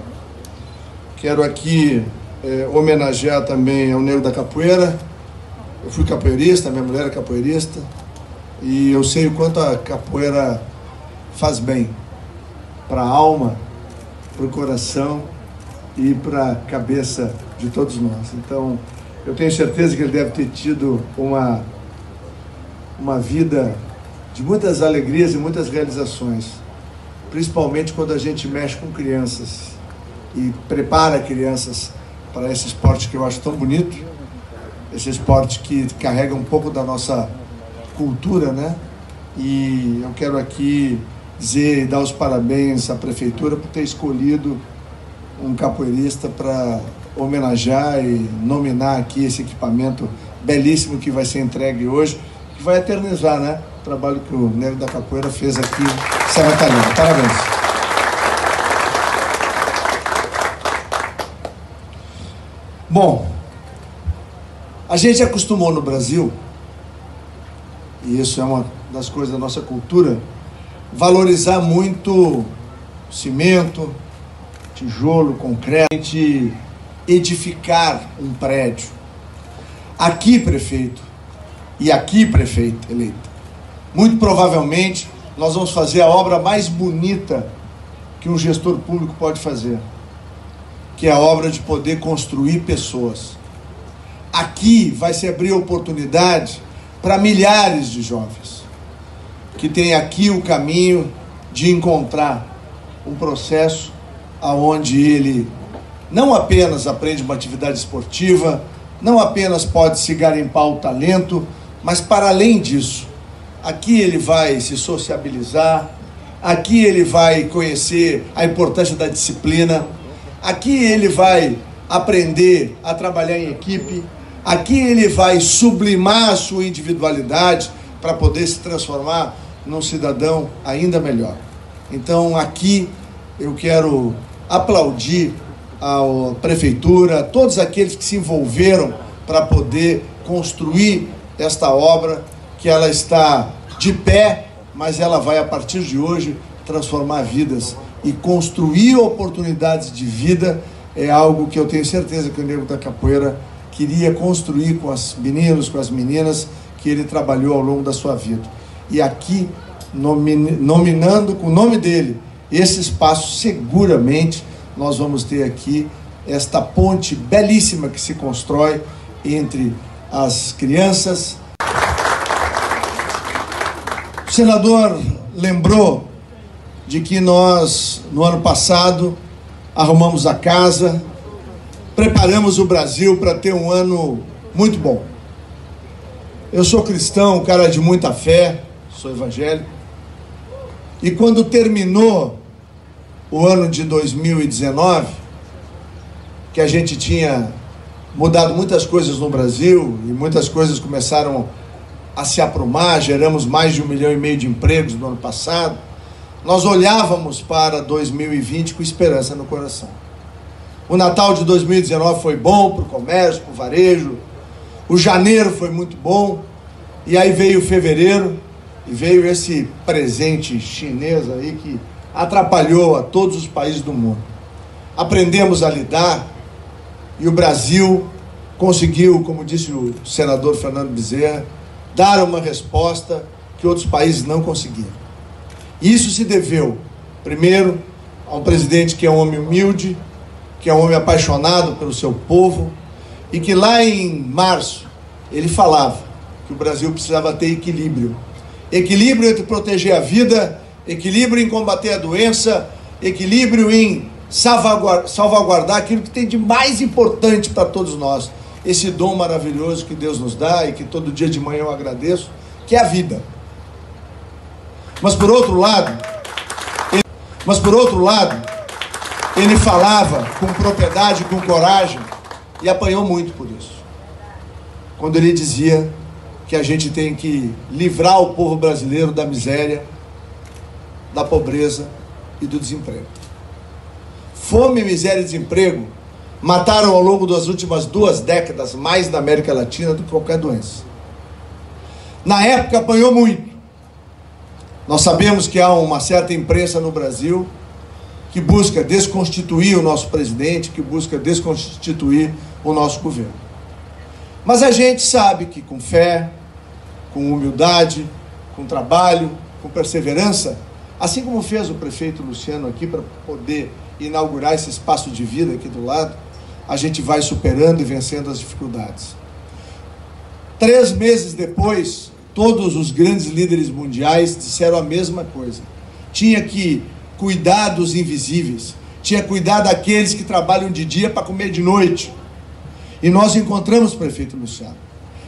Quero aqui eh, homenagear também ao Negro da Capoeira. Eu fui capoeirista, minha mulher é capoeirista. E eu sei o quanto a capoeira faz bem para a alma, para o coração e para a cabeça de todos nós. Então, eu tenho certeza que ele deve ter tido uma, uma vida de muitas alegrias e muitas realizações, principalmente quando a gente mexe com crianças e prepara crianças para esse esporte que eu acho tão bonito, esse esporte que carrega um pouco da nossa cultura, né? E eu quero aqui dizer e dar os parabéns à prefeitura por ter escolhido um capoeirista para homenagear e nominar aqui esse equipamento belíssimo que vai ser entregue hoje, que vai eternizar, né? O trabalho que o Negro da Capoeira fez aqui em Serra Talhada. Parabéns. Bom, a gente acostumou no Brasil, e isso é uma das coisas da nossa cultura, valorizar muito cimento, tijolo, concreto, edificar um prédio. Aqui, prefeito, e aqui, prefeito eleito, muito provavelmente nós vamos fazer a obra mais bonita que um gestor público pode fazer, que é a obra de poder construir pessoas. Aqui vai se abrir oportunidade para milhares de jovens que têm aqui o caminho de encontrar um processo aonde ele não apenas aprende uma atividade esportiva, não apenas pode se garimpar o talento, mas para além disso, aqui ele vai se sociabilizar, aqui ele vai conhecer a importância da disciplina, aqui ele vai aprender a trabalhar em equipe, aqui ele vai sublimar a sua individualidade para poder se transformar num cidadão ainda melhor. Então aqui eu quero aplaudir a prefeitura, todos aqueles que se envolveram para poder construir esta obra, que ela está de pé, mas ela vai a partir de hoje transformar vidas e construir oportunidades de vida é algo que eu tenho certeza que o Nego da Capoeira queria construir com os meninos, com as meninas que ele trabalhou ao longo da sua vida. E aqui, nominando com o nome dele esse espaço, seguramente nós vamos ter aqui esta ponte belíssima que se constrói entre as crianças. O senador lembrou de que nós, no ano passado, arrumamos a casa, preparamos o Brasil para ter um ano muito bom. Eu sou cristão, cara de muita fé, sou evangélico. E quando terminou o ano de 2019, que a gente tinha mudado muitas coisas no Brasil e muitas coisas começaram a se aprumar, geramos mais de um milhão e meio de empregos no ano passado. Nós olhávamos para 2020 com esperança no coração. O Natal de 2019 foi bom para o comércio, para o varejo. O janeiro foi muito bom. E aí veio o fevereiro e veio esse presente chinês aí que atrapalhou a todos os países do mundo. Aprendemos a lidar e o Brasil conseguiu, como disse o senador Fernando Bezerra, dar uma resposta que outros países não conseguiram. Isso se deveu, primeiro, a um presidente que é um homem humilde, que é um homem apaixonado pelo seu povo, e que lá em março ele falava que o Brasil precisava ter equilíbrio. Equilíbrio entre proteger a vida, equilíbrio em combater a doença, equilíbrio em salvaguardar aquilo que tem de mais importante para todos nós. Esse dom maravilhoso que Deus nos dá e que todo dia de manhã eu agradeço, que é a vida. Mas por outro lado, ele, mas por outro lado, ele falava com propriedade, com coragem e apanhou muito por isso. Quando ele dizia que a gente tem que livrar o povo brasileiro da miséria, da pobreza e do desemprego. Fome, miséria e desemprego mataram ao longo das últimas duas décadas mais na América Latina do que qualquer doença. Na época apanhou muito. Nós sabemos que há uma certa imprensa no Brasil que busca desconstituir o nosso presidente, que busca desconstituir o nosso governo. Mas a gente sabe que com fé, com humildade, com trabalho, com perseverança, assim como fez o prefeito Luciano aqui para poder inaugurar esse espaço de vida aqui do lado, a gente vai superando e vencendo as dificuldades. Três meses depois, todos os grandes líderes mundiais disseram a mesma coisa. Tinha que cuidar dos invisíveis, tinha cuidar daqueles que trabalham de dia para comer de noite. E nós encontramos, prefeito Luciano,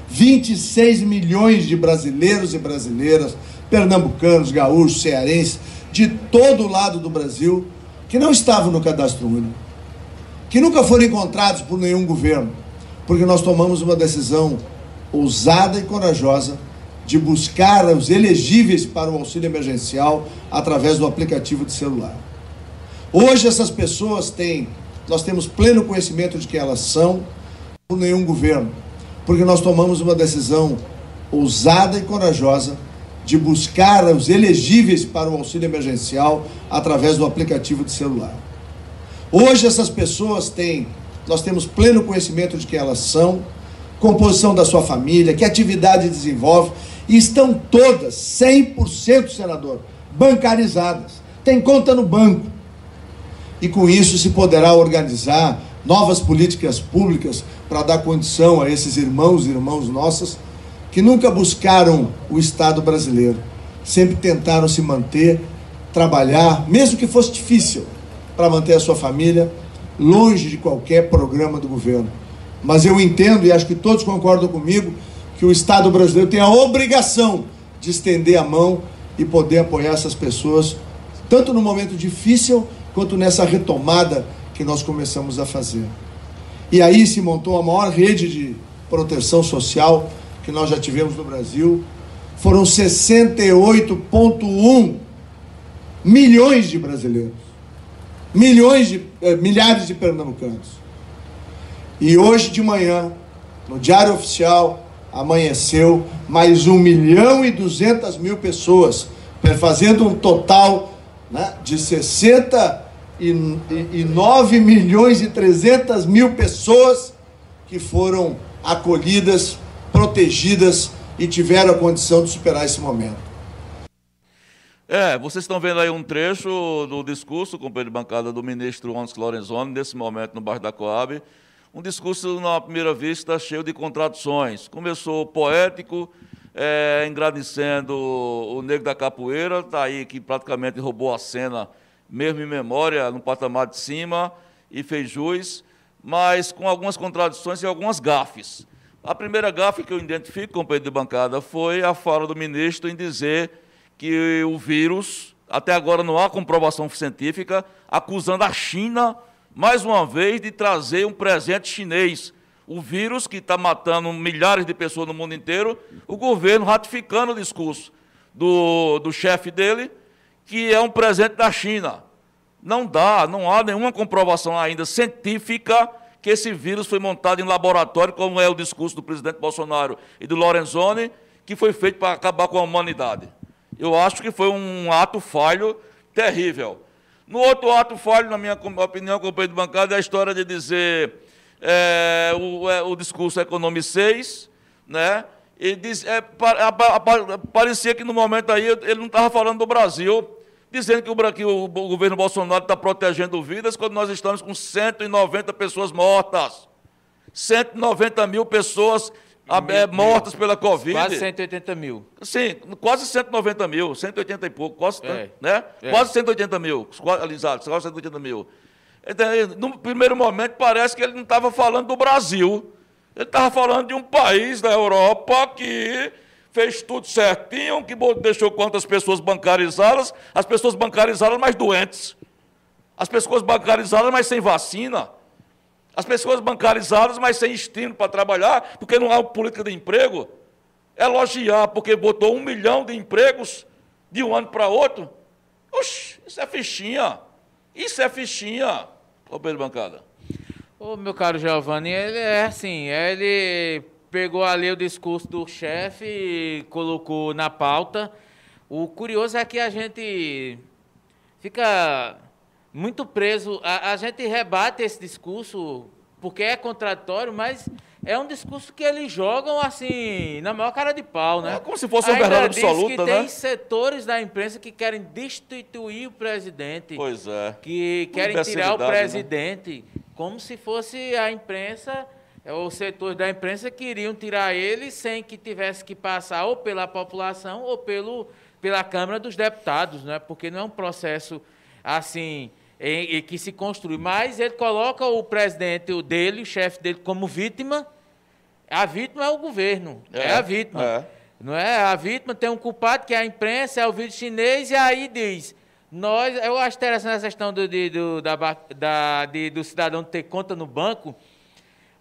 26 milhões de brasileiros e brasileiras, pernambucanos, gaúchos, cearenses, de todo lado do Brasil, que não estavam no cadastro único, que nunca foram encontrados por nenhum governo, porque nós tomamos uma decisão ousada e corajosa de buscar os elegíveis para o auxílio emergencial através do aplicativo de celular. Hoje essas pessoas têm, nós temos pleno conhecimento de que elas são por nenhum governo, porque nós tomamos uma decisão ousada e corajosa de buscar os elegíveis para o auxílio emergencial através do aplicativo de celular. Hoje essas pessoas têm, nós temos pleno conhecimento de que elas são, composição da sua família, que atividade desenvolve, estão todas, 100% senador, bancarizadas. Tem conta no banco. e com isso se poderá organizar novas políticas públicas para dar condição a esses irmãos e irmãos nossos que nunca buscaram o Estado brasileiro, sempre tentaram se manter, trabalhar, mesmo que fosse difícil, para manter a sua família longe de qualquer programa do governo. Mas eu entendo e acho que todos concordam comigo que o Estado brasileiro tem a obrigação de estender a mão e poder apoiar essas pessoas, tanto no momento difícil quanto nessa retomada que nós começamos a fazer. E aí se montou a maior rede de proteção social que nós já tivemos no Brasil. Foram 68,1 milhões de brasileiros, milhões de, eh, milhares de pernambucanos. E hoje de manhã, no Diário Oficial, amanheceu mais 1 milhão e 200 mil pessoas, fazendo um total né, de 69 milhões e 300 mil pessoas que foram acolhidas, protegidas e tiveram a condição de superar esse momento. É, vocês estão vendo aí um trecho do discurso, companheiro de bancada, do ministro Onix Lorenzoni, nesse momento no bairro da Coab, um discurso, na primeira vista, cheio de contradições. Começou poético, é, engrandecendo o Negro da Capoeira, está aí que praticamente roubou a cena, mesmo em memória, no patamar de cima, e fez jus, mas com algumas contradições e algumas gafes. A primeira gafe que eu identifico, companheiro de bancada, foi a fala do ministro em dizer que o vírus, até agora não há comprovação científica, acusando a China mais uma vez, de trazer um presente chinês. O vírus que está matando milhares de pessoas no mundo inteiro, o governo ratificando o discurso do, do chefe dele, que é um presente da China. Não dá, não há nenhuma comprovação ainda científica que esse vírus foi montado em laboratório, como é o discurso do presidente Bolsonaro e do Lorenzoni, que foi feito para acabar com a humanidade. Eu acho que foi um ato falho terrível. No outro ato falho, na minha opinião, companheiro de bancada, é a história de dizer é, o, é, o, discurso Economy 6, né? E diz, é, parecia que no momento aí ele não estava falando do Brasil, dizendo que o, que o governo Bolsonaro está protegendo vidas, quando nós estamos com 190 pessoas mortas. 190 mil pessoas é, mortas pela Covid. Quase 180 mil. Sim, quase 190 mil, 180 e pouco, quase, é. né? É. quase 180 mil, quase 180 mil. Então, no primeiro momento, parece que ele não estava falando do Brasil. Ele estava falando de um país da Europa que fez tudo certinho, que deixou quantas pessoas bancarizadas, as pessoas bancarizadas mais doentes. As pessoas bancarizadas, mas sem vacina. As pessoas bancarizadas, mas sem estímulo para trabalhar, porque não há política de emprego. Elogiar, porque botou um milhão de empregos de um ano para outro. Oxe, isso é fichinha. Isso é fichinha. Pedro Bancada. Ô, meu caro Giovanni, ele é assim, ele pegou ali o discurso do chefe e colocou na pauta. O curioso é que a gente fica muito preso. A, a gente rebate esse discurso porque é contraditório, mas é um discurso que eles jogam assim, na maior cara de pau, né? É como se fosse uma verdade absoluta, que né? Tem setores da imprensa que querem destituir o presidente. Pois é. Que querem tirar o né? presidente, né? como se fosse a imprensa, os setores da imprensa queriam tirar ele sem que tivesse que passar ou pela população ou pelo, pela Câmara dos Deputados, né? Porque não é um processo assim e, e que se construi. Mas ele coloca o presidente o dele, o chefe dele, como vítima. A vítima é o governo, é, é a vítima. É. Não é? A vítima tem um culpado, que é a imprensa, é o vírus chinês, e aí diz. Nós, eu acho interessante essa questão do, de, do, da, da, de, do cidadão ter conta no banco.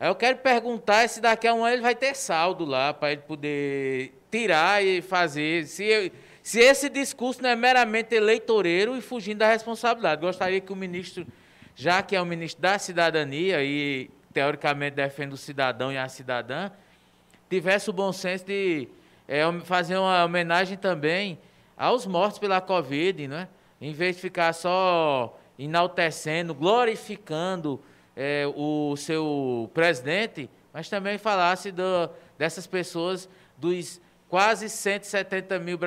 Eu quero perguntar se daqui a um ano ele vai ter saldo lá para ele poder tirar e fazer. Se, se esse discurso não é meramente eleitoreiro e fugindo da responsabilidade, gostaria que o ministro, já que é o ministro da cidadania e teoricamente defende o cidadão e a cidadã, tivesse o bom senso de é, fazer uma homenagem também aos mortos pela Covid, né? em vez de ficar só enaltecendo, glorificando é, o seu presidente, mas também falasse do, dessas pessoas, dos quase 170 mil,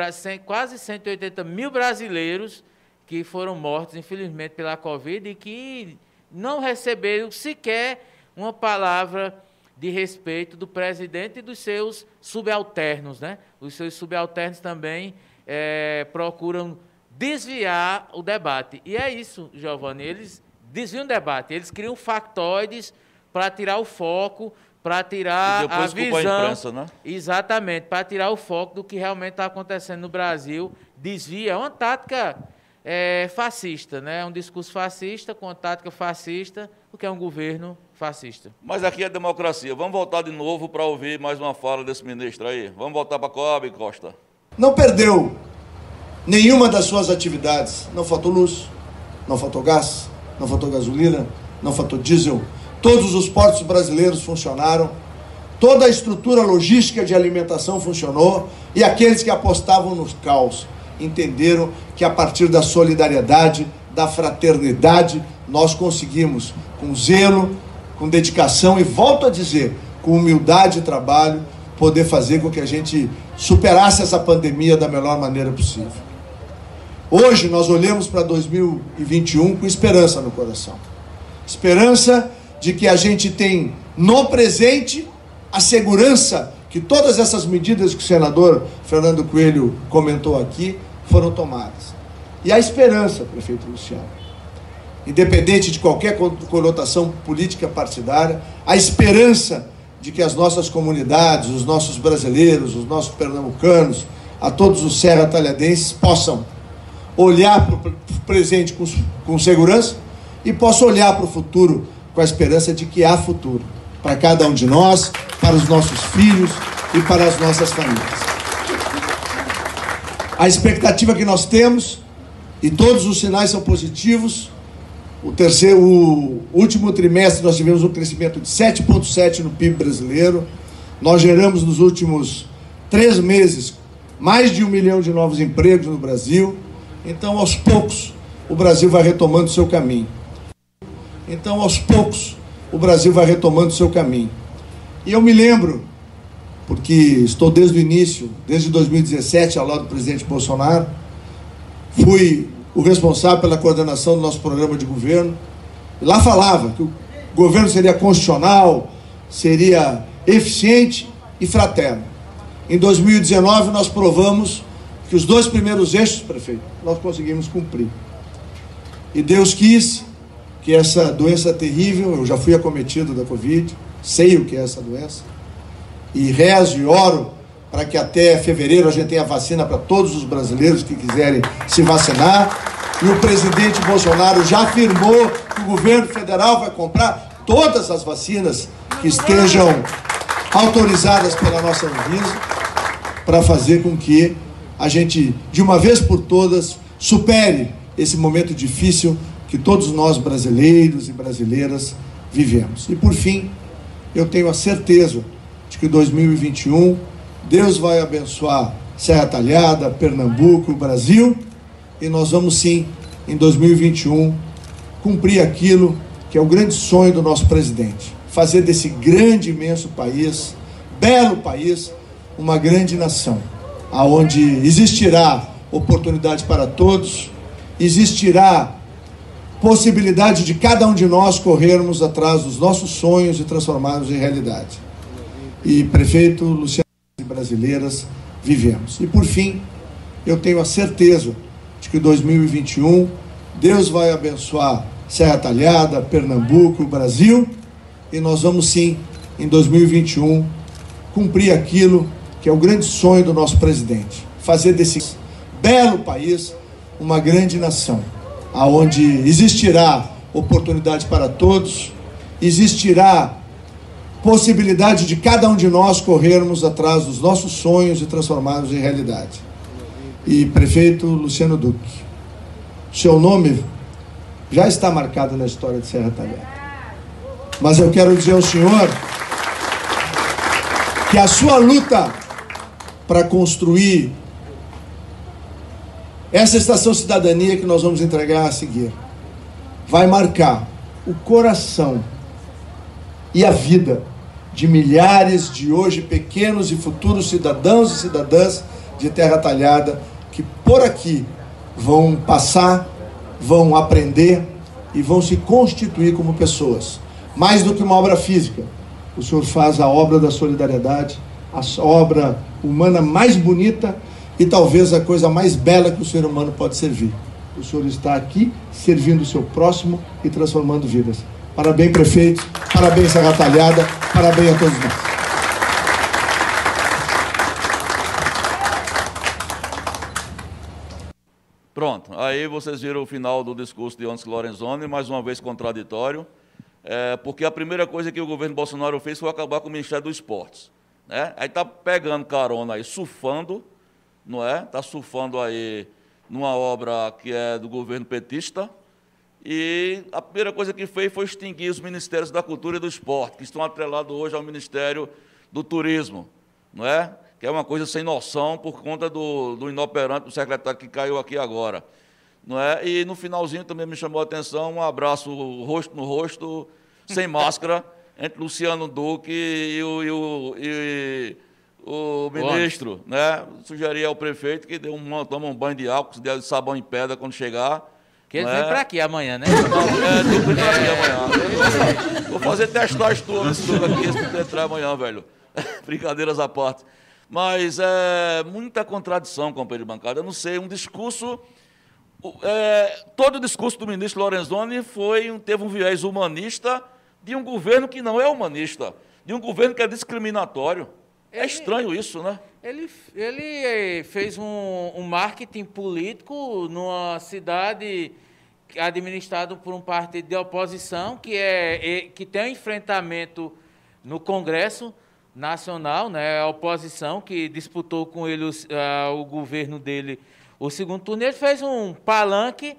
quase 180 mil brasileiros que foram mortos, infelizmente, pela Covid e que não receberam sequer uma palavra de respeito do presidente e dos seus subalternos. Né? Os seus subalternos também é, procuram desviar o debate. E é isso, Giovanni, eles desviam o debate, eles criam factoides para tirar o foco, para tirar a visão. A imprensa, né? Exatamente, para tirar o foco do que realmente está acontecendo no Brasil. Desvia, é uma tática é, fascista, né? É um discurso fascista com uma tática fascista, porque é um governo fascista. Mas aqui é democracia. Vamos voltar de novo para ouvir mais uma fala desse ministro aí. Vamos voltar para a Coab, Costa. Não perdeu nenhuma das suas atividades. Não faltou luz, não faltou gás, não faltou gasolina, não faltou diesel. Todos os portos brasileiros funcionaram. Toda a estrutura logística de alimentação funcionou. E aqueles que apostavam no caos entenderam que a partir da solidariedade, da fraternidade, nós conseguimos, com zelo, com dedicação e volto a dizer, com humildade e trabalho, poder fazer com que a gente superasse essa pandemia da melhor maneira possível. Hoje nós olhamos para 2021 com esperança no coração. Esperança de que a gente tem no presente a segurança que todas essas medidas que o senador Fernando Coelho comentou aqui foram tomadas. E a esperança, prefeito Luciano, independente de qualquer conotação política partidária, a esperança de que as nossas comunidades, os nossos brasileiros, os nossos pernambucanos, a todos os serra talhadenses possam olhar para o presente com, com segurança e possam olhar para o futuro com a esperança de que há futuro para cada um de nós, para os nossos filhos e para as nossas famílias. A expectativa que nós temos, e todos os sinais são positivos, o terceiro, o último trimestre nós tivemos um crescimento de 7,7 no PIB brasileiro. Nós geramos nos últimos três meses mais de um milhão de novos empregos no Brasil. Então, aos poucos, o Brasil vai retomando seu caminho. Então, aos poucos, o Brasil vai retomando seu caminho. E eu me lembro porque estou desde o início, desde 2017, ao lado do presidente Bolsonaro. Fui o responsável pela coordenação do nosso programa de governo. E lá falava que o governo seria constitucional, seria eficiente e fraterno. Em 2019, nós provamos que os dois primeiros eixos, prefeito, nós conseguimos cumprir. E Deus quis que essa doença terrível, eu já fui acometido da Covid, sei o que é essa doença, e rezo e oro para que até fevereiro a gente tenha vacina para todos os brasileiros que quiserem se vacinar. E o presidente Bolsonaro já afirmou que o governo federal vai comprar todas as vacinas que estejam autorizadas pela nossa Anvisa para fazer com que a gente, de uma vez por todas, supere esse momento difícil que todos nós brasileiros e brasileiras vivemos. E por fim, eu tenho a certeza de que 2021 Deus vai abençoar Serra Talhada, Pernambuco, Brasil, e nós vamos sim, em 2021, cumprir aquilo que é o grande sonho do nosso presidente: fazer desse grande, imenso país, belo país, uma grande nação, aonde existirá oportunidade para todos, existirá possibilidade de cada um de nós corrermos atrás dos nossos sonhos e transformarmos em realidade e prefeito Luciano brasileiras vivemos. E por fim, eu tenho a certeza de que 2021 Deus vai abençoar Serra Talhada, Pernambuco, Brasil, e nós vamos sim, em 2021, cumprir aquilo que é o grande sonho do nosso presidente, fazer desse belo país uma grande nação, aonde existirá oportunidade para todos, existirá possibilidade de cada um de nós corrermos atrás dos nossos sonhos e transformarmos em realidade. E prefeito Luciano Duque, seu nome já está marcado na história de Serra Talhada. Mas eu quero dizer ao senhor que a sua luta para construir essa estação cidadania que nós vamos entregar a seguir vai marcar o coração e a vida de milhares de hoje pequenos e futuros cidadãos e cidadãs de terra talhada que por aqui vão passar vão aprender e vão se constituir como pessoas. Mais do que uma obra física, o senhor faz a obra da solidariedade, a obra humana mais bonita e talvez a coisa mais bela que o ser humano pode servir. O senhor está aqui servindo o seu próximo e transformando vidas. Parabéns, prefeito. Parabéns, Serra Talhada. Parabéns a todos nós. Pronto, aí vocês viram o final do discurso de Onix Lorenzoni, mais uma vez contraditório, é, porque a primeira coisa que o governo Bolsonaro fez foi acabar com o Ministério dos Esportes. Né? Aí está pegando carona aí, surfando, não é? Está surfando aí numa obra que é do governo petista, e a primeira coisa que fez foi extinguir os Ministérios da Cultura e do Esporte, que estão atrelados hoje ao Ministério do Turismo, não é? que é uma coisa sem noção por conta do, do inoperante do secretário que caiu aqui agora. Não é? E no finalzinho também me chamou a atenção um abraço rosto no rosto, sem (laughs) máscara, entre Luciano Duque e o, e o, e o ministro. Né? Sugeri ao prefeito que dê um, tome um banho de álcool, de sabão em pedra quando chegar. Que ele vem é? para aqui amanhã, né? Não, é, tem que vir para aqui amanhã. Vou fazer testagem tua nesse aqui, se tu entrar amanhã, velho. (laughs) Brincadeiras à parte. Mas é muita contradição, companheiro de bancada. Eu não sei, um discurso. É, todo o discurso do ministro Lorenzoni foi, teve um viés humanista de um governo que não é humanista, de um governo que é discriminatório. É estranho isso, né? Ele, ele fez um, um marketing político numa cidade administrada por um partido de oposição que, é, que tem um enfrentamento no Congresso nacional, né, a oposição que disputou com ele uh, o governo dele o segundo turno, ele fez um palanque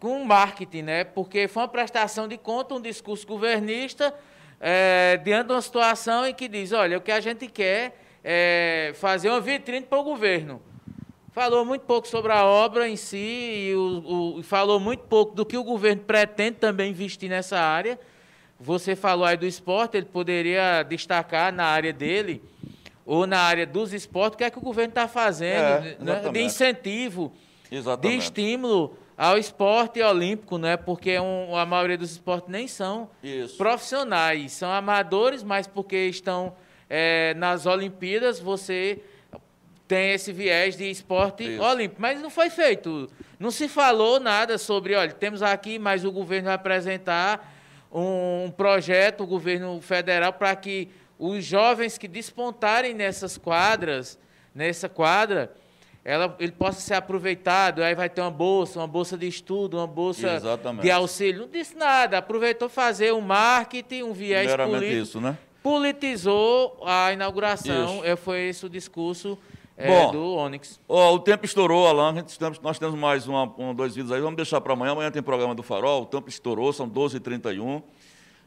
com marketing, né, porque foi uma prestação de conta, um discurso governista, é, diante de uma situação em que diz, olha, o que a gente quer é fazer uma vitrine para o governo. Falou muito pouco sobre a obra em si e o, o, falou muito pouco do que o governo pretende também investir nessa área. Você falou aí do esporte, ele poderia destacar na área dele ou na área dos esportes, o que é que o governo está fazendo é, né, de incentivo, exatamente. de estímulo ao esporte olímpico, né? porque um, a maioria dos esportes nem são Isso. profissionais, são amadores, mas porque estão é, nas Olimpíadas, você tem esse viés de esporte Isso. olímpico. Mas não foi feito. Não se falou nada sobre, olha, temos aqui, mas o governo vai apresentar um projeto, o governo federal, para que os jovens que despontarem nessas quadras, nessa quadra, ela, ele possa ser aproveitado, aí vai ter uma bolsa, uma bolsa de estudo, uma bolsa Exatamente. de auxílio. Não disse nada, aproveitou fazer um marketing, um viés político. isso, né? Politizou a inauguração, isso. Foi esse o discurso é, Bom, do Onix. Ó, o tempo estourou, Alan. Nós temos mais uma, um, dois vídeos aí. Vamos deixar para amanhã. Amanhã tem programa do Farol. O tempo estourou, são 12h31.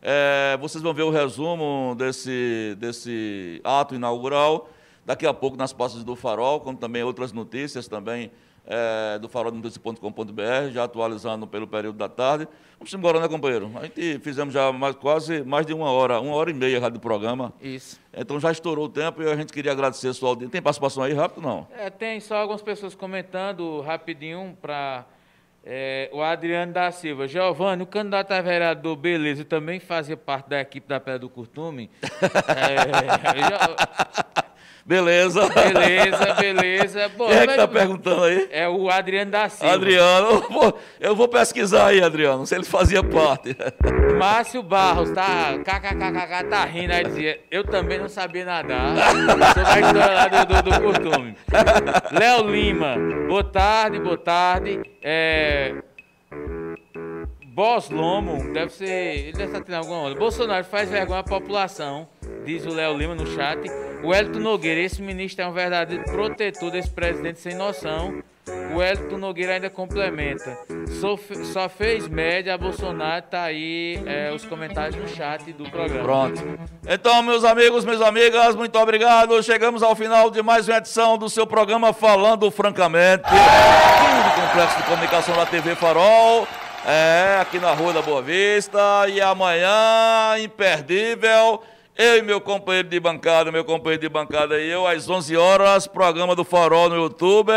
É, vocês vão ver o resumo desse, desse ato inaugural. Daqui a pouco nas pastas do Farol, como também outras notícias também é, do farolnotícia.com.br, já atualizando pelo período da tarde. Vamos embora, né, companheiro? A gente fizemos já mais, quase mais de uma hora, uma hora e meia já do programa. Isso. Então já estourou o tempo e a gente queria agradecer a sua audiência. Tem participação aí rápido, não? É, tem só algumas pessoas comentando rapidinho para é, o Adriano da Silva. Giovanni, o candidato a vereador, beleza, também fazia parte da equipe da Pedra do Curtume. (laughs) é, Beleza. Beleza, (laughs) beleza. Bom, Quem é que está perguntando aí? É o Adriano da Silva. Adriano, eu vou pesquisar aí, Adriano, se ele fazia parte. (laughs) Márcio Barros, tá, kkkk, tá rindo aí, dizia, eu também não sabia nadar (laughs) sobre a história lá do, do, do costume. Léo Lima, boa tarde, boa tarde. É... Boss Lomo, deve ser, ele deve estar tendo alguma onda. Bolsonaro faz vergonha à população, diz o Léo Lima no chat. O Elton Nogueira, esse ministro é um verdadeiro protetor desse presidente sem noção. O Elton Nogueira ainda complementa. Só, só fez média, Bolsonaro tá aí é, os comentários no chat do programa. Pronto. Então, meus amigos, minhas amigas, muito obrigado. Chegamos ao final de mais uma edição do seu programa Falando Francamente. Do Complexo de Comunicação da TV Farol. É, aqui na Rua da Boa Vista. E amanhã, imperdível eu e meu companheiro de bancada, meu companheiro de bancada e eu, às 11 horas, programa do Farol no YouTube,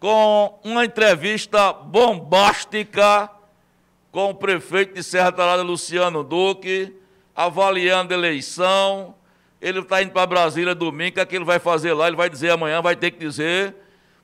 com uma entrevista bombástica com o prefeito de Serra Talhada, Luciano Duque, avaliando a eleição. Ele está indo para Brasília domingo, o que, é que ele vai fazer lá? Ele vai dizer amanhã, vai ter que dizer.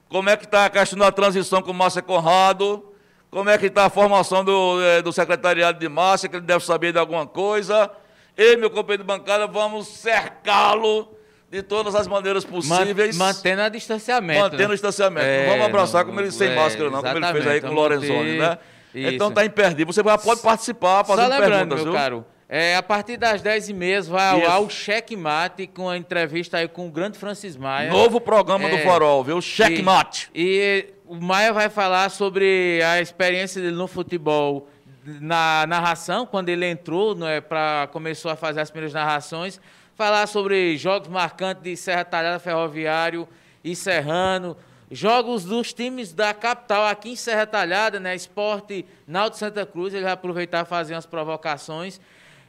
Como é que está a questão da transição com Márcia Conrado? Como é que está a formação do, eh, do secretariado de Márcia, que ele deve saber de alguma coisa. Eu e meu companheiro de bancada vamos cercá-lo de todas as maneiras possíveis. Mantendo o distanciamento. Mantendo né? o distanciamento. É, não vamos abraçar como ele sem é, máscara, não, como ele fez aí com o Lorenzoni, né? Isso. Então está imperdível. Você pode participar lembrando, perguntas, meu viu? caro, é, a partir das 10h30 vai ao ar o Checkmate com a entrevista aí com o grande Francis Maia. Novo programa é, do Farol, viu? Checkmate. E, e o Maia vai falar sobre a experiência dele no futebol na narração, quando ele entrou, é para começou a fazer as primeiras narrações, falar sobre jogos marcantes de Serra Talhada, Ferroviário e Serrano, jogos dos times da capital aqui em Serra Talhada, né, Esporte Náutico Santa Cruz, ele vai aproveitar e fazer umas provocações.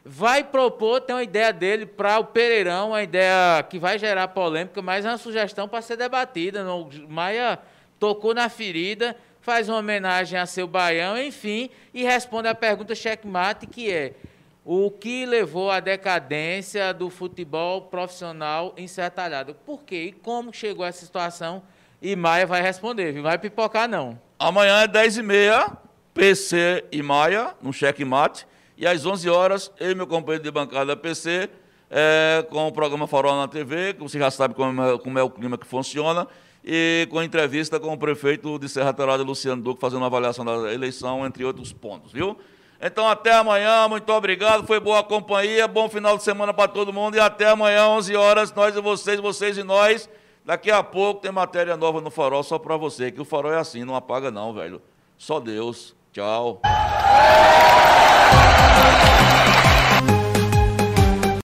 Vai propor, tem uma ideia dele para o Pereirão, uma ideia que vai gerar polêmica, mas é uma sugestão para ser debatida. O Maia tocou na ferida, faz uma homenagem a seu baião, enfim, e responde a pergunta checkmate, que é o que levou à decadência do futebol profissional em? Por quê? E como chegou essa situação? E Maia vai responder, viu? Vai pipocar, não. Amanhã é 10h30, PC e Maia, no checkmate. E às 11 horas, eu e meu companheiro de bancada PC, é, com o programa Farol na TV, que você já sabe como é, como é o clima que funciona e com entrevista com o prefeito de Serra Talhada, Luciano Duque, fazendo uma avaliação da eleição, entre outros pontos, viu? Então, até amanhã, muito obrigado, foi boa companhia, bom final de semana para todo mundo, e até amanhã, 11 horas, nós e vocês, vocês e nós. Daqui a pouco tem matéria nova no Farol só para você, que o Farol é assim, não apaga não, velho. Só Deus. Tchau.